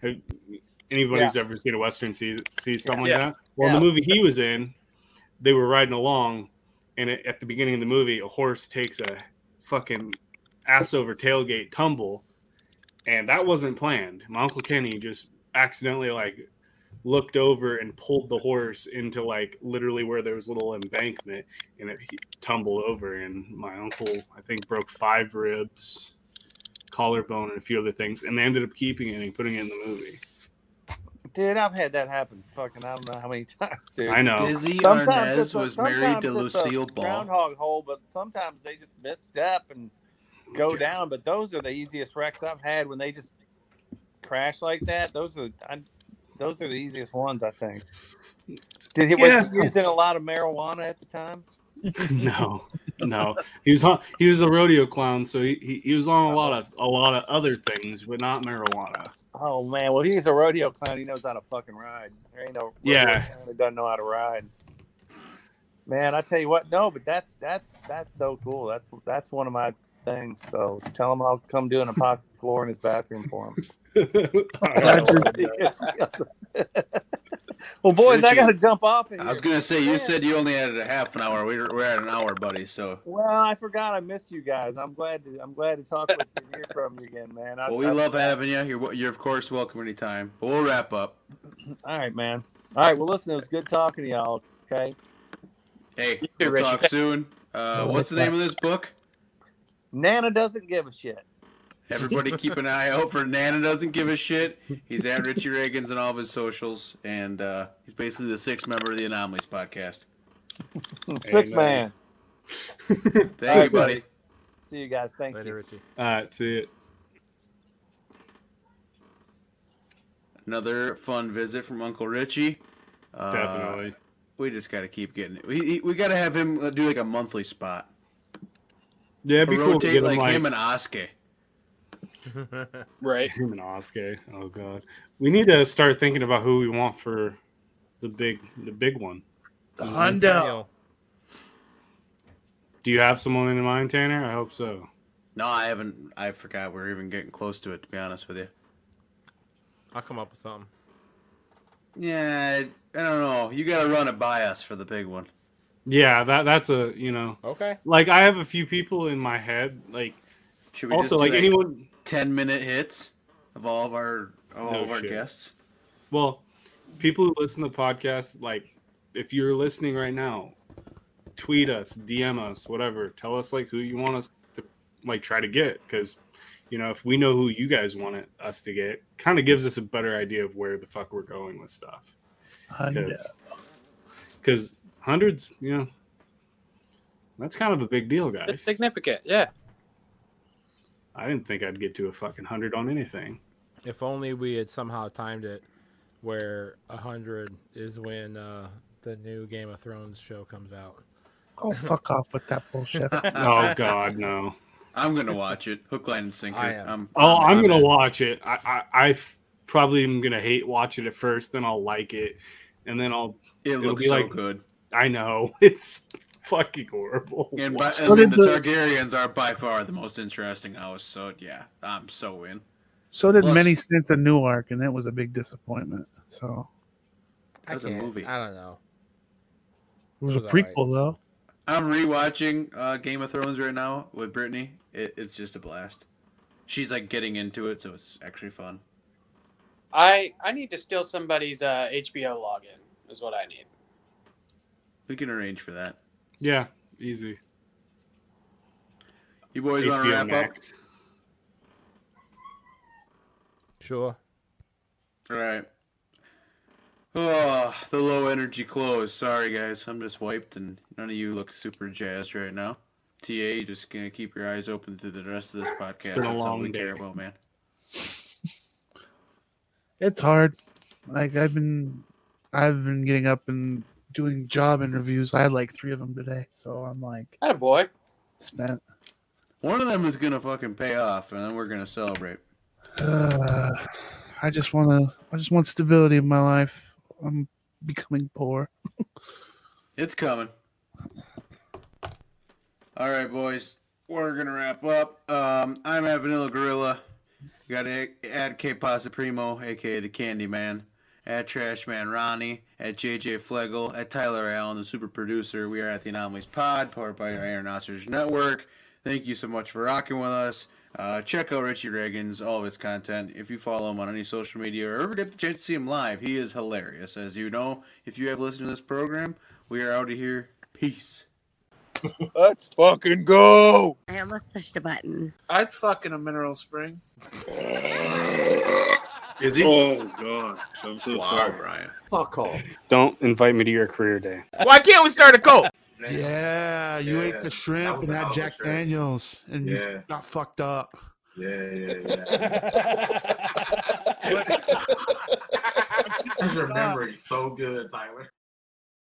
Have, anybody who's ever seen a western see see something Yeah. like that? Well, in the movie he was in, they were riding along, and it, at the beginning of the movie, a horse takes a fucking ass over tailgate tumble, and that wasn't planned. My uncle Kenny just accidentally like looked over and pulled the horse into like literally where there was a little embankment, and it he tumbled over, and my uncle I think broke five ribs, collarbone, and a few other things, and they ended up keeping it and putting it in the movie. Dude, I've had that happen. Fucking, I don't know how many [laughs] times, dude. I know. Desi Sometimes Arnaz a- was married to Lucille Ball. Groundhog hole, but sometimes they just misstep and go down. But those are the easiest wrecks I've had when they just crash like that. Those are I, those are the easiest ones, I think. Did he was Yeah. he using a lot of marijuana at the time? No, no. He was on, he was a rodeo clown, so he, he, he was on a lot of a lot of other things, but not marijuana. Oh man, well he's a rodeo clown. He knows how to fucking ride. There ain't no Yeah. clown doesn't know how to ride. Man, I tell you what, no, but that's that's that's so cool. That's that's one of my things. So tell him I'll come do an epoxy floor in his bathroom for him. [laughs] [laughs] well, boys, I Richie, got to jump off. of I was gonna say you said you only added a half an hour. We're, we're at an hour, buddy. So Well, I forgot I missed you guys. I'm glad to I'm glad to talk with you and hear from you again, man. I, well, we I- love having you. You're you're of course welcome anytime. But we'll wrap up. [clears throat] All right, man. All right, well, listen, it was good talking to y'all. Okay, Hey, too, we'll Richie. talk soon. Uh, [laughs] what's the name of this book? Nana doesn't give a shit. Everybody keep an eye out for Nana doesn't give a shit. He's at Richie Ragains and all of his socials, and uh, he's basically the sixth member of the Anomalies podcast. [laughs] Six Amen. man. Thank All right, you, buddy. See you guys. Thank Later, you. Richie. All right, see it. Another fun visit from Uncle Richie. Uh, Definitely. We just got to keep getting it. We, we got to have him uh, do like a monthly spot. Yeah, it'd be Or cool to rotate get him like, like, him and Osuke. Right. him and Oscar. Oh god, we need to start thinking about who we want for the big the big one. Hondo. Do you have someone in mind, Tanner? I hope so. No, I haven't. I forgot we're even getting close to it. To be honest with you. I'll come up with something. Yeah, I don't know. You got to run it by us for the big one. Yeah, that that's a you know Okay. like I have a few people in my head. Like Should we also just like do, anyone. Ten minute hits of all of our all No of our shit. guests? Well, people who listen to podcasts, like if you're listening right now, tweet us, DM us, whatever. Tell us like who you want us to like try to get because you know if we know who you guys want it, us to get, kind of gives us a better idea of where the fuck we're going with stuff. Hondo. Because hundreds, you know, that's kind of a big deal, It's guys. significant. Yeah. I didn't think I'd get to a fucking hundred on anything. If only we had somehow timed it where a hundred is when uh, the new Game of Thrones show comes out. Oh, fuck off with that bullshit. [laughs] oh God, no. I'm gonna watch it. Hook, line, and sinker. I am. I'm, Oh, I'm gonna in. watch it. I I probably am gonna hate watch it at first, then I'll like it, and then I'll. It it'll looks be so like- good. I know [laughs] it's fucking horrible. And, by, So and the did the- Targaryens are by far the most interesting house. So yeah, I'm so in. So did Plus- many Saints of Newark, and that was a big disappointment. So I That's a movie. I don't know. it was, It was a alright. prequel, though. I'm rewatching uh, Game of Thrones right now with Brittany. It, it's just a blast. She's like getting into it, so it's actually fun. I I need to steal somebody's uh, HBO login. Is what I need. We can arrange for that. Yeah, easy. You boys want to wrap Max. Sure. up? All right. Oh, the low energy close. Sorry, guys. I'm just wiped, and none of you look super jazzed right now. TA, you just gonna keep your eyes open through the rest of this podcast. been a That's all long we care about, man. It's hard. Like I've been, I've been getting up and doing job interviews. I had like three of them today, so I'm like Had a boy. spent. One of them is gonna fucking pay off, and then we're gonna celebrate. Uh, I just want to. I just want stability in my life. I'm becoming poor. [laughs] It's coming. All right, boys. We're gonna wrap up. Um, I'm at Vanilla Gorilla. Got to add K Pasa Primo, aka the Candy Man. At Trash Man Ronnie. At JJ Flegel. At Tyler Allen, the super producer. We are at the Anomalies Pod, powered by Aeronauters Network. Thank you so much for rocking with us. Uh, check out Richie Ragains all of his content. If you follow him on any social media or ever get the chance to see him live, he is hilarious. As you know, if you have listened to this program, we are out of here. Peace. [laughs] Let's fucking go. I almost pushed a button. I'd fuck in a mineral spring. [laughs] Is he? Oh god, I'm so wow, sorry. Brian. Fuck off. Don't invite me to your career day. Why can't we start a cult? Yeah, you Yeah, ate the shrimp was and a hell had Jack shrimp. Daniels, and Yeah. you got fucked up. Yeah, yeah, yeah. [laughs] This remembering so good, Tyler.